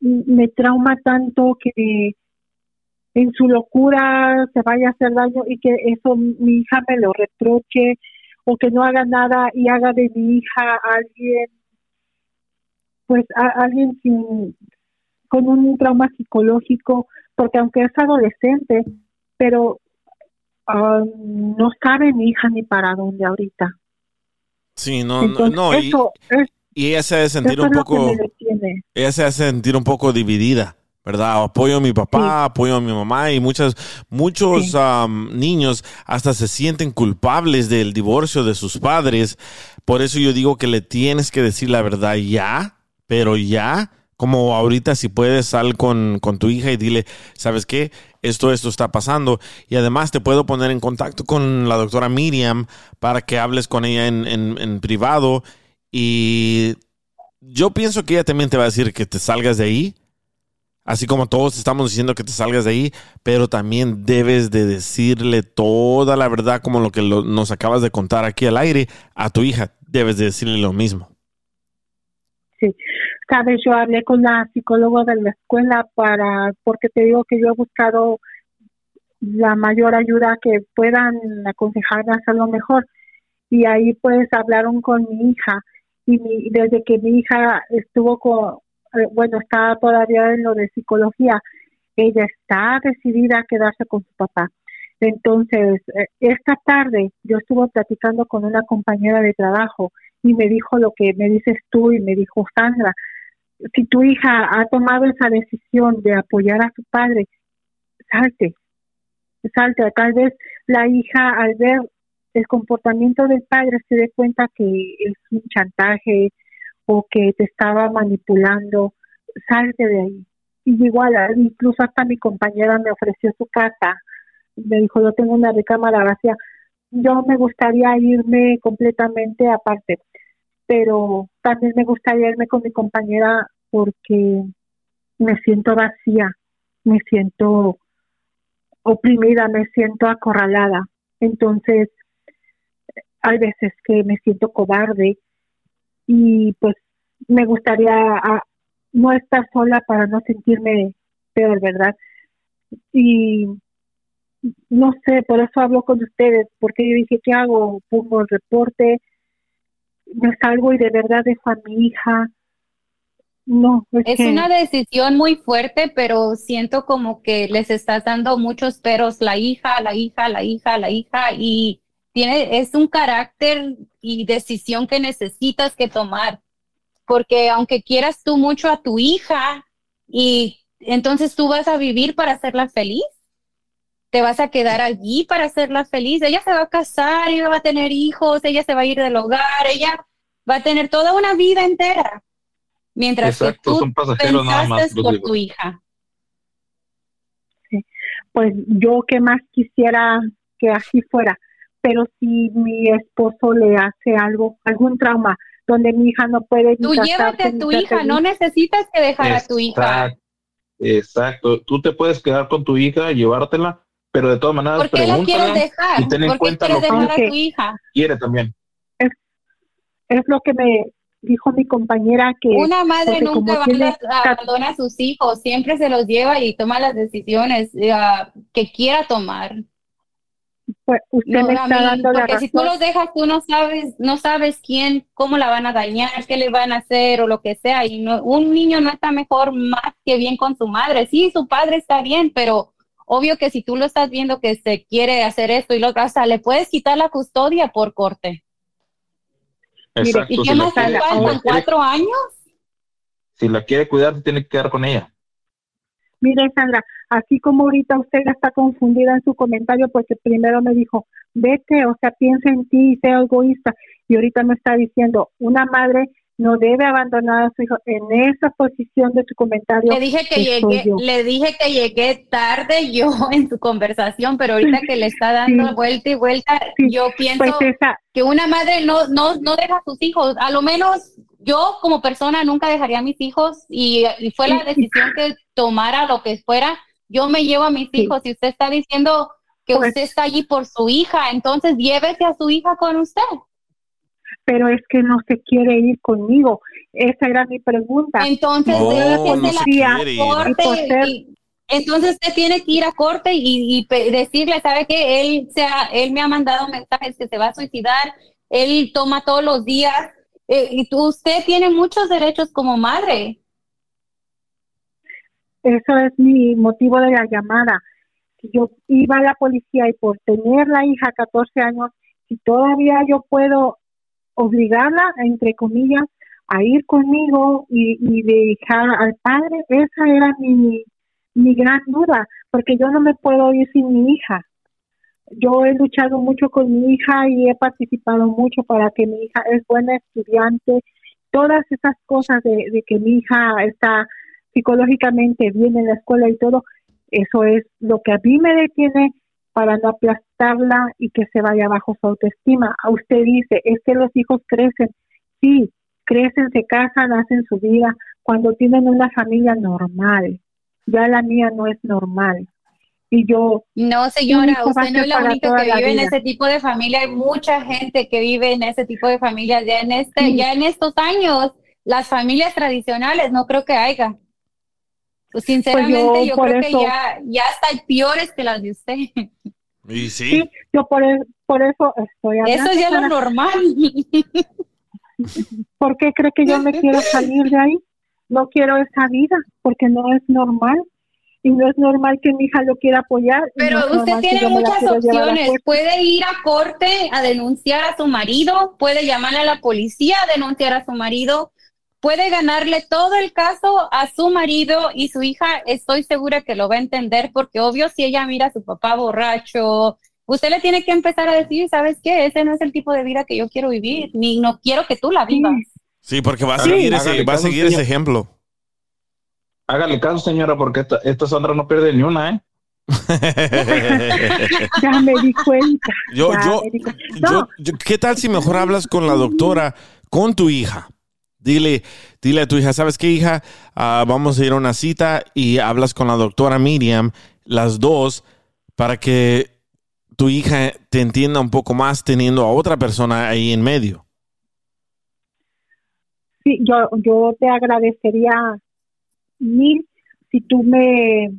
me trauma tanto que en su locura se vaya a hacer daño y que eso mi hija me lo reproche o que no haga nada y haga de mi hija a alguien pues a alguien sin con un trauma psicológico porque aunque es adolescente pero ah, no sabe mi hija ni para dónde ahorita Sí, no, no, Entonces, no. Y, es y ella se hace sentir un poco, ella se hace sentir un poco dividida, ¿verdad? Apoyo a mi papá, apoyo a mi mamá y muchas, muchos am, niños hasta se sienten culpables del divorcio de sus padres. Por eso yo digo que le tienes que decir la verdad ya, pero ya. Como ahorita si puedes sal con, con tu hija y dile, ¿sabes qué? Esto, esto está pasando. Y además te puedo poner en contacto con la doctora Miriam para que hables con ella en, en- en privado. Y yo pienso que ella también te va a decir que te salgas de ahí. Así como todos estamos diciendo que te salgas de ahí, pero también debes de decirle toda la verdad como lo que nos acabas de contar aquí al aire a tu hija. Debes de decirle lo mismo. Sí, sabes, yo hablé con la psicóloga de la escuela para, porque te digo que yo he buscado la mayor ayuda que puedan aconsejarme a hacerlo mejor. Y ahí pues hablaron con mi hija y mi- desde que mi hija estuvo con, bueno, está todavía en lo de psicología, ella está decidida a quedarse con su papá. Entonces, eh, esta tarde yo estuve platicando con una compañera de trabajo y me dijo lo que me dices tú y me dijo Sandra, si tu hija ha tomado esa decisión de apoyar a su padre, salte, salte. Tal vez la hija al ver el comportamiento del padre se dé cuenta que es un chantaje o que te estaba manipulando, salte de ahí. Y igual, incluso hasta mi compañera me ofreció su casa, me dijo, yo tengo una recámara vacía, yo me gustaría irme completamente aparte, pero también me gustaría irme con mi compañera porque me siento vacía, me siento oprimida, me siento acorralada. Entonces, hay veces que me siento cobarde y pues me gustaría ah, no estar sola para no sentirme peor, ¿verdad? Y no sé, por eso hablo con ustedes, porque yo dije, ¿qué hago? Pongo el reporte, me salgo y de verdad dejo a mi hija. No, es, Es que- una decisión muy fuerte, pero siento como que les estás dando muchos peros, la hija, la hija, la hija, la hija, y tiene, es un carácter y decisión que necesitas que tomar, porque aunque quieras tú mucho a tu hija, y entonces tú vas a vivir para hacerla feliz, te vas a quedar allí para hacerla feliz, ella se va a casar, ella va a tener hijos, ella se va a ir del hogar, ella va a tener toda una vida entera. Mientras Exacto, que tú son nada más, por digo. tu hija. pues yo que más quisiera que así fuera, pero si mi esposo le hace algo, algún trauma, donde mi hija no puede Tú llévate a tu hija, no necesitas que dejar a tu hija. Exacto. Tú te puedes quedar con tu hija, llevártela, pero de todas maneras ¿Por qué la quieres dejar? y ten en ¿Por qué cuenta que dejar a tu hija? quiere también. es lo que me dijo mi compañera que Una madre nunca tiene abandona, abandona a sus hijos, siempre se los lleva y toma las decisiones eh, que quiera tomar. Pues, usted No, me a está mí, dando la porque si tú los dejas, tú no sabes, no sabes quién, cómo la van a dañar, qué le van a hacer o lo que sea. Y no, un niño no está mejor más que bien con su madre. Sí, su padre está bien, pero obvio que si tú lo estás viendo que se quiere hacer esto y lo otro, hasta le puedes quitar la custodia por corte. Exacto. ¿Y si qué más faltan? ¿Cuatro años? Si la quiere cuidar, se tiene que quedar con ella. Mire, Sandra, así como ahorita usted está confundida en su comentario porque primero me dijo, vete, o sea, piensa en ti y sea egoísta. Y ahorita me está diciendo, una madre no debe abandonar a su hijo. En esa posición de su comentario. Le dije que llegué, yo. le dije que llegué tarde yo [LAUGHS] en su conversación, pero ahorita que le está dando Sí. vuelta y vuelta, yo pienso Pues esa- que una madre no, no, no deja a sus hijos. A lo menos yo como persona nunca dejaría a mis hijos y, y fue la decisión que tomara lo que fuera. Yo me llevo a mis hijos y usted está diciendo que Pues usted está allí por su hija, entonces llévese a su hija con usted. Pero es que no se quiere ir conmigo. Esa era mi pregunta. Entonces, le déjese la decía, corte y por ser- y- entonces usted tiene que ir a corte y, decirle, sabe que él se ha- él me ha mandado mensajes que se va a suicidar, él toma todos los días eh, y usted tiene muchos derechos como madre. Eso es mi motivo de la llamada. Yo iba a la policía y por tener la hija 14 años, si todavía yo puedo obligarla, entre comillas, a ir conmigo y, y dejar al padre, esa era mi, mi gran duda, porque yo no me puedo ir sin mi hija. Yo he luchado mucho con mi hija y he participado mucho para que mi hija es buena estudiante, todas esas cosas de, que mi hija está psicológicamente bien en la escuela y todo, eso es lo que a mí me detiene para no aplastarla y que se vaya bajo su autoestima. A usted dice, es que los hijos crecen, sí, crecen, se casan, hacen su vida cuando tienen una familia normal. Ya la mía no es normal. Y yo... No, señora, usted no es la única que vive en ese tipo de familia. Hay mucha gente que vive en ese tipo de familias. Ya en este, Sí. ya en estos años, las familias tradicionales no creo que haya. Pues, sinceramente, Pues yo yo por creo eso- que ya, ya están peores que las de usted. [LAUGHS] Y sí. Sí, yo por, e- por eso estoy hablando. Eso es ya lo normal. [LAUGHS] ¿Por qué cree que yo me quiero salir de ahí? No quiero esa vida porque no es normal. Y no es normal que mi hija lo quiera apoyar. Pero no usted tiene muchas opciones. Puede ir a corte a denunciar a su marido, puede llamarle a la policía a denunciar a su marido, puede ganarle todo el caso a su marido y su hija estoy segura que lo va a entender porque obvio si ella mira a su papá borracho, usted le tiene que empezar a decir, ¿sabes qué? Ese no es el tipo de vida que yo quiero vivir, ni no quiero que tú la vivas. Sí, porque va a Sí. seguir, ese, va a seguir ese ejemplo. Hágale caso, señora, porque esta, esta Sandra no pierde ni una, ¿eh? [LAUGHS] Ya me di cuenta. Yo, yo, me di cuenta. yo- No, yo- ¿qué tal si mejor hablas con la doctora, con tu hija? Dile, dile a tu hija, ¿sabes qué, hija? Ah, vamos a ir a una cita y hablas con la doctora Miriam, las dos, para que tu hija te entienda un poco más teniendo a otra persona ahí en medio. sí, yo, yo te agradecería mil si tú me,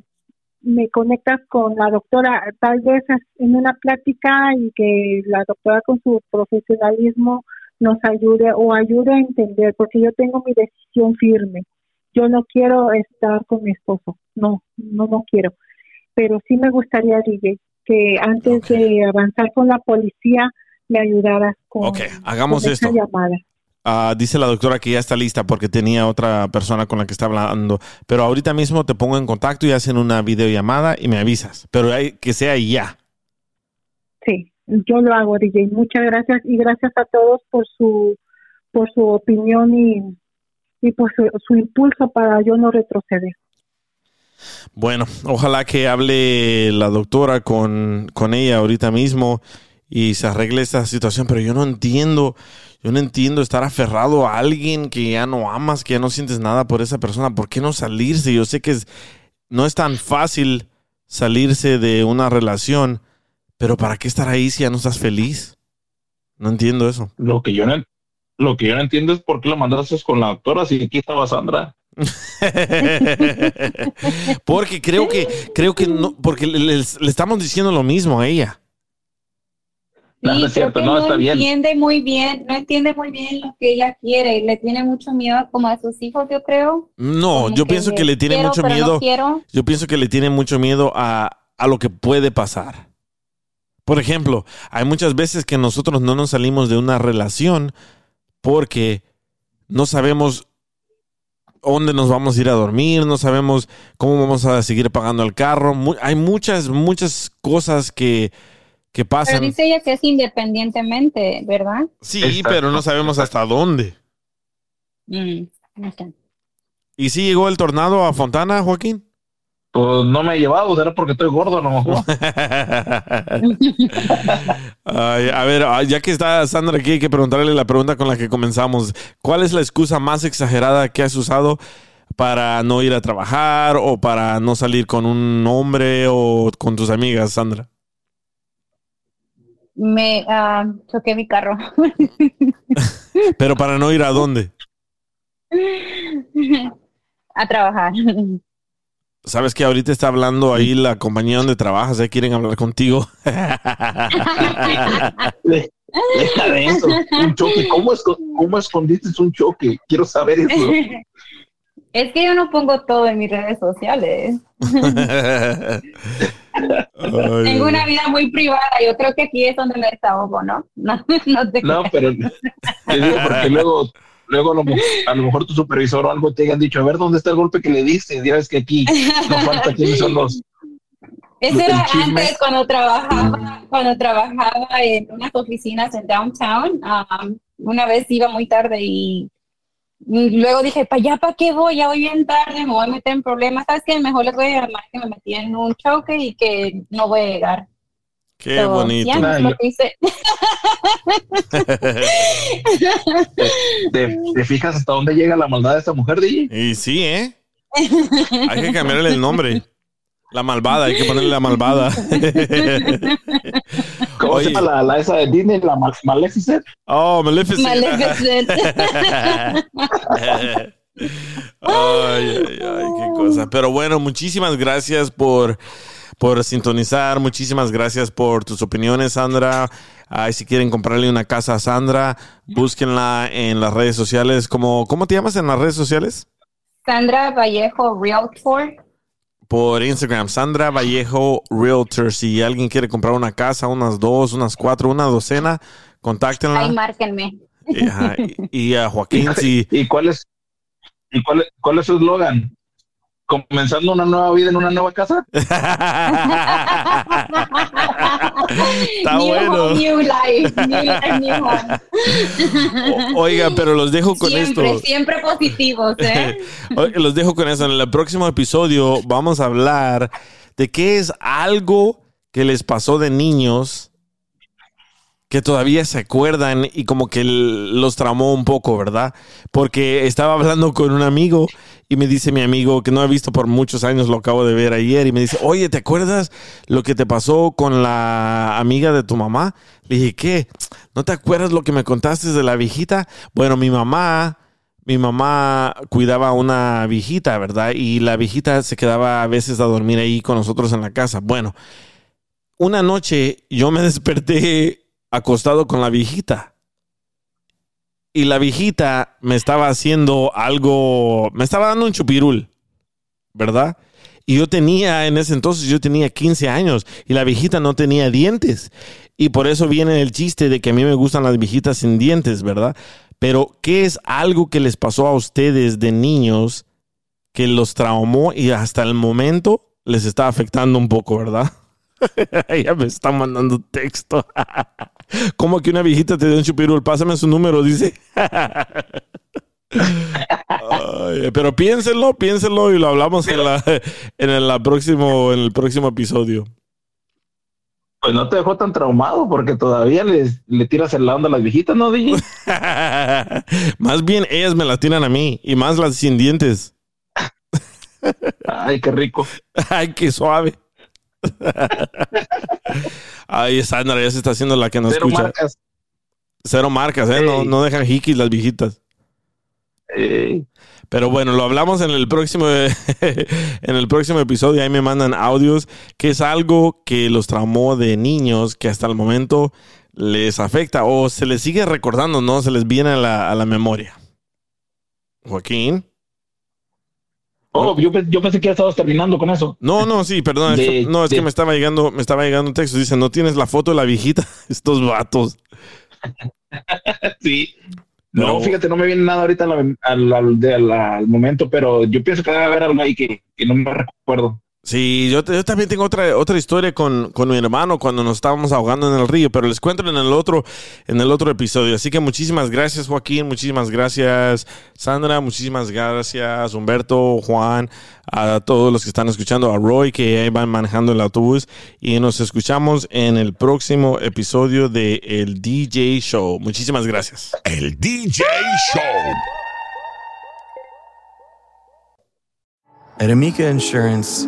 me conectas con la doctora, tal vez en una plática y que la doctora con su profesionalismo nos ayude o ayude a entender, porque yo tengo mi decisión firme. Yo no quiero estar con mi esposo, no, no, no quiero. Pero sí me gustaría, DJ, que antes de avanzar con la policía me ayudaras con, Ok, hagamos con esa esto. llamada. Ah, dice la doctora que ya está lista porque tenía otra persona con la que está hablando. Pero ahorita mismo te pongo en contacto y hacen una videollamada y me avisas. Pero hay que sea ya. Sí, yo lo hago, DJ. Muchas gracias y gracias a todos por su por su opinión y, y por su, su impulso para yo no retroceder. Bueno, ojalá que hable la doctora con, con ella ahorita mismo y se arregle esta situación, pero yo no entiendo, yo no entiendo estar aferrado a alguien que ya no amas, que ya no sientes nada por esa persona. ¿Por qué no salirse? Yo sé que es- no es tan fácil salirse de una relación, pero ¿para qué estar ahí si ya no estás feliz? No entiendo eso. Lo que yo no, Lo que yo no entiendo es por qué lo mandaste con la doctora si aquí estaba Sandra. [LAUGHS] porque creo que, creo que no, porque le, le- le estamos diciendo lo mismo a ella. No, no es creo cierto, que no, está bien. entiende muy bien, no entiende muy bien lo que ella quiere, le tiene mucho miedo como a sus hijos, yo creo. No, Como yo que pienso que le tiene quiero, mucho no miedo. quiero. yo pienso que le tiene mucho miedo a, a lo que puede pasar. Por ejemplo, hay muchas veces que nosotros no nos salimos de una relación porque no sabemos dónde nos vamos a ir a dormir, no sabemos cómo vamos a seguir pagando el carro. Hay muchas, muchas cosas que, que Pero pasan. dice ella que es independientemente, ¿verdad? Sí, pero no sabemos hasta dónde. Mm. ¿Y si llegó el tornado a Fontana, Joaquín? Pues no me he llevado, será porque estoy gordo a lo mejor. Ay, a ver, ah, ya que está Sandra aquí, hay que preguntarle la pregunta con la que comenzamos. ¿Cuál es la excusa más exagerada que has usado para no ir a trabajar o para no salir con un hombre o con tus amigas, Sandra? Me ah, choqué mi carro. [LAUGHS] Pero para no ir a dónde? a trabajar. Sabes que ahorita está hablando ahí la compañía donde trabajas, ya quieren hablar contigo. Deja de eso. Un choque. ¿Cómo, esco- ¿Cómo escondiste un choque? Quiero saber eso. [LAUGHS] Es que yo no pongo todo en mis redes sociales. [LAUGHS] Tengo una vida muy privada. Yo creo que aquí es donde me desahogo, ¿no? [LAUGHS] No, no te No, pero te digo porque luego, luego a, lo, mo- a lo mejor tu supervisor o algo te hayan dicho, a ver dónde está el golpe que le diste. Ya ves que aquí nos falta quiénes son los. Eso era chisme. antes cuando trabajaba, cuando trabajaba en unas oficinas en downtown. um, una vez iba muy tarde y, y luego dije, para allá, ¿para qué voy? Ya voy bien tarde, me voy a meter en problemas. ¿Sabes qué? Mejor les voy a llamar que me metí en un choque y que no voy a llegar. Qué So, bonito. ya, es lo que hice. ¿Te, te fijas hasta dónde llega la maldad de esta mujer, DJ? Y sí, ¿eh? Hay que cambiarle el nombre. La malvada, hay que ponerle la malvada. [LAUGHS] ¿Cómo se llama la, la esa de Disney, la Mal- Maleficent? Oh, Maleficent. Maleficent. [LAUGHS] Ay, ay, ay, qué cosa. Pero bueno, muchísimas gracias por, por sintonizar. Muchísimas gracias por tus opiniones, Sandra. Ay, si quieren comprarle una casa a Sandra, búsquenla en las redes sociales. ¿Cómo, ¿Cómo te llamas en las redes sociales? Sandra Vallejo Realtor. Por Instagram, Sandra Vallejo Realtor. Si alguien quiere comprar una casa, unas dos, unas cuatro, una docena, contáctenla. Ahí márquenme. Y, ajá, y- y a Joaquín, [LAUGHS] si, ¿Y cuál es, y cuál, cuál es su eslogan? ¿Comenzando una nueva vida en una nueva casa? [LAUGHS] Está new bueno. home, new life. New life, new home. Oiga, pero los dejo con siempre, esto. siempre positivos, ¿eh? [LAUGHS] Los dejo con eso. En el próximo episodio vamos a hablar de qué es algo que les pasó de niños que todavía se acuerdan y como que los tramó un poco, ¿verdad? Porque estaba hablando con un amigo y me dice mi amigo que no he visto por muchos años, lo acabo de ver ayer, y me dice, oye, ¿te acuerdas lo que te pasó con la amiga de tu mamá? Le dije, ¿qué? ¿No te acuerdas lo que me contaste de la viejita? Bueno, mi mamá mi mamá cuidaba a una viejita, ¿verdad? Y la viejita se quedaba a veces a dormir ahí con nosotros en la casa. Bueno, una noche yo me [LAUGHS] desperté acostado con la viejita. Y la viejita me estaba haciendo algo, me estaba dando un chupirul, ¿verdad? Y yo tenía, en ese entonces yo tenía 15 años y la viejita no tenía dientes. Y por eso viene el chiste de que a mí me gustan las viejitas sin dientes, ¿verdad? Pero, ¿qué es algo que les pasó a ustedes de niños que los traumó y hasta el momento les está afectando un poco, ¿verdad? [LAUGHS] ya me está mandando texto. [LAUGHS] ¿Cómo que una viejita te dio un chupirul? Pásame su número, dice. Ay, pero piénsenlo, piénsenlo y lo hablamos en, la, en, el, la próximo, en el próximo episodio. Pues no te dejó tan traumado porque todavía les, le tiras el lado a las viejitas, ¿no, DJ? [LAUGHS] más bien ellas me las tiran a mí y más las sin dientes. Ay, qué rico. [LAUGHS] Ay, qué suave. [LAUGHS] Ay, Sandra ya se está haciendo la que no Cero escucha. marcas. Cero marcas, ¿eh? No, no dejan hikis las viejitas. Pero bueno, lo hablamos en el próximo [LAUGHS] en el próximo episodio. Ahí me mandan audios, que es algo que los traumó de niños que hasta el momento les afecta o se les sigue recordando, ¿no? Se les viene a la, a la memoria. Joaquín. Oh, yo, pe- yo pensé que ya estabas terminando con eso. No, no, sí, perdón. De- no, es de- que me estaba llegando, me estaba llegando un texto. Dice, no tienes la foto de la viejita. [LAUGHS] Estos vatos. [LAUGHS] Sí. No, No. fíjate, no me viene nada ahorita al, al- momento, pero yo pienso que debe haber algo ahí que, que no me recuerdo. Sí, yo, también tengo otra, otra historia con, con mi hermano cuando nos estábamos ahogando en el río, pero les cuento en el otro, en el otro episodio. Así que muchísimas gracias, Joaquín, muchísimas gracias, Sandra, muchísimas gracias, Humberto, Juan, a todos los que están escuchando, a Roy, que ahí van manejando el autobús. Y nos escuchamos en el próximo episodio de El DJ Show. Muchísimas gracias. El DJ Show. At Amica Insurance,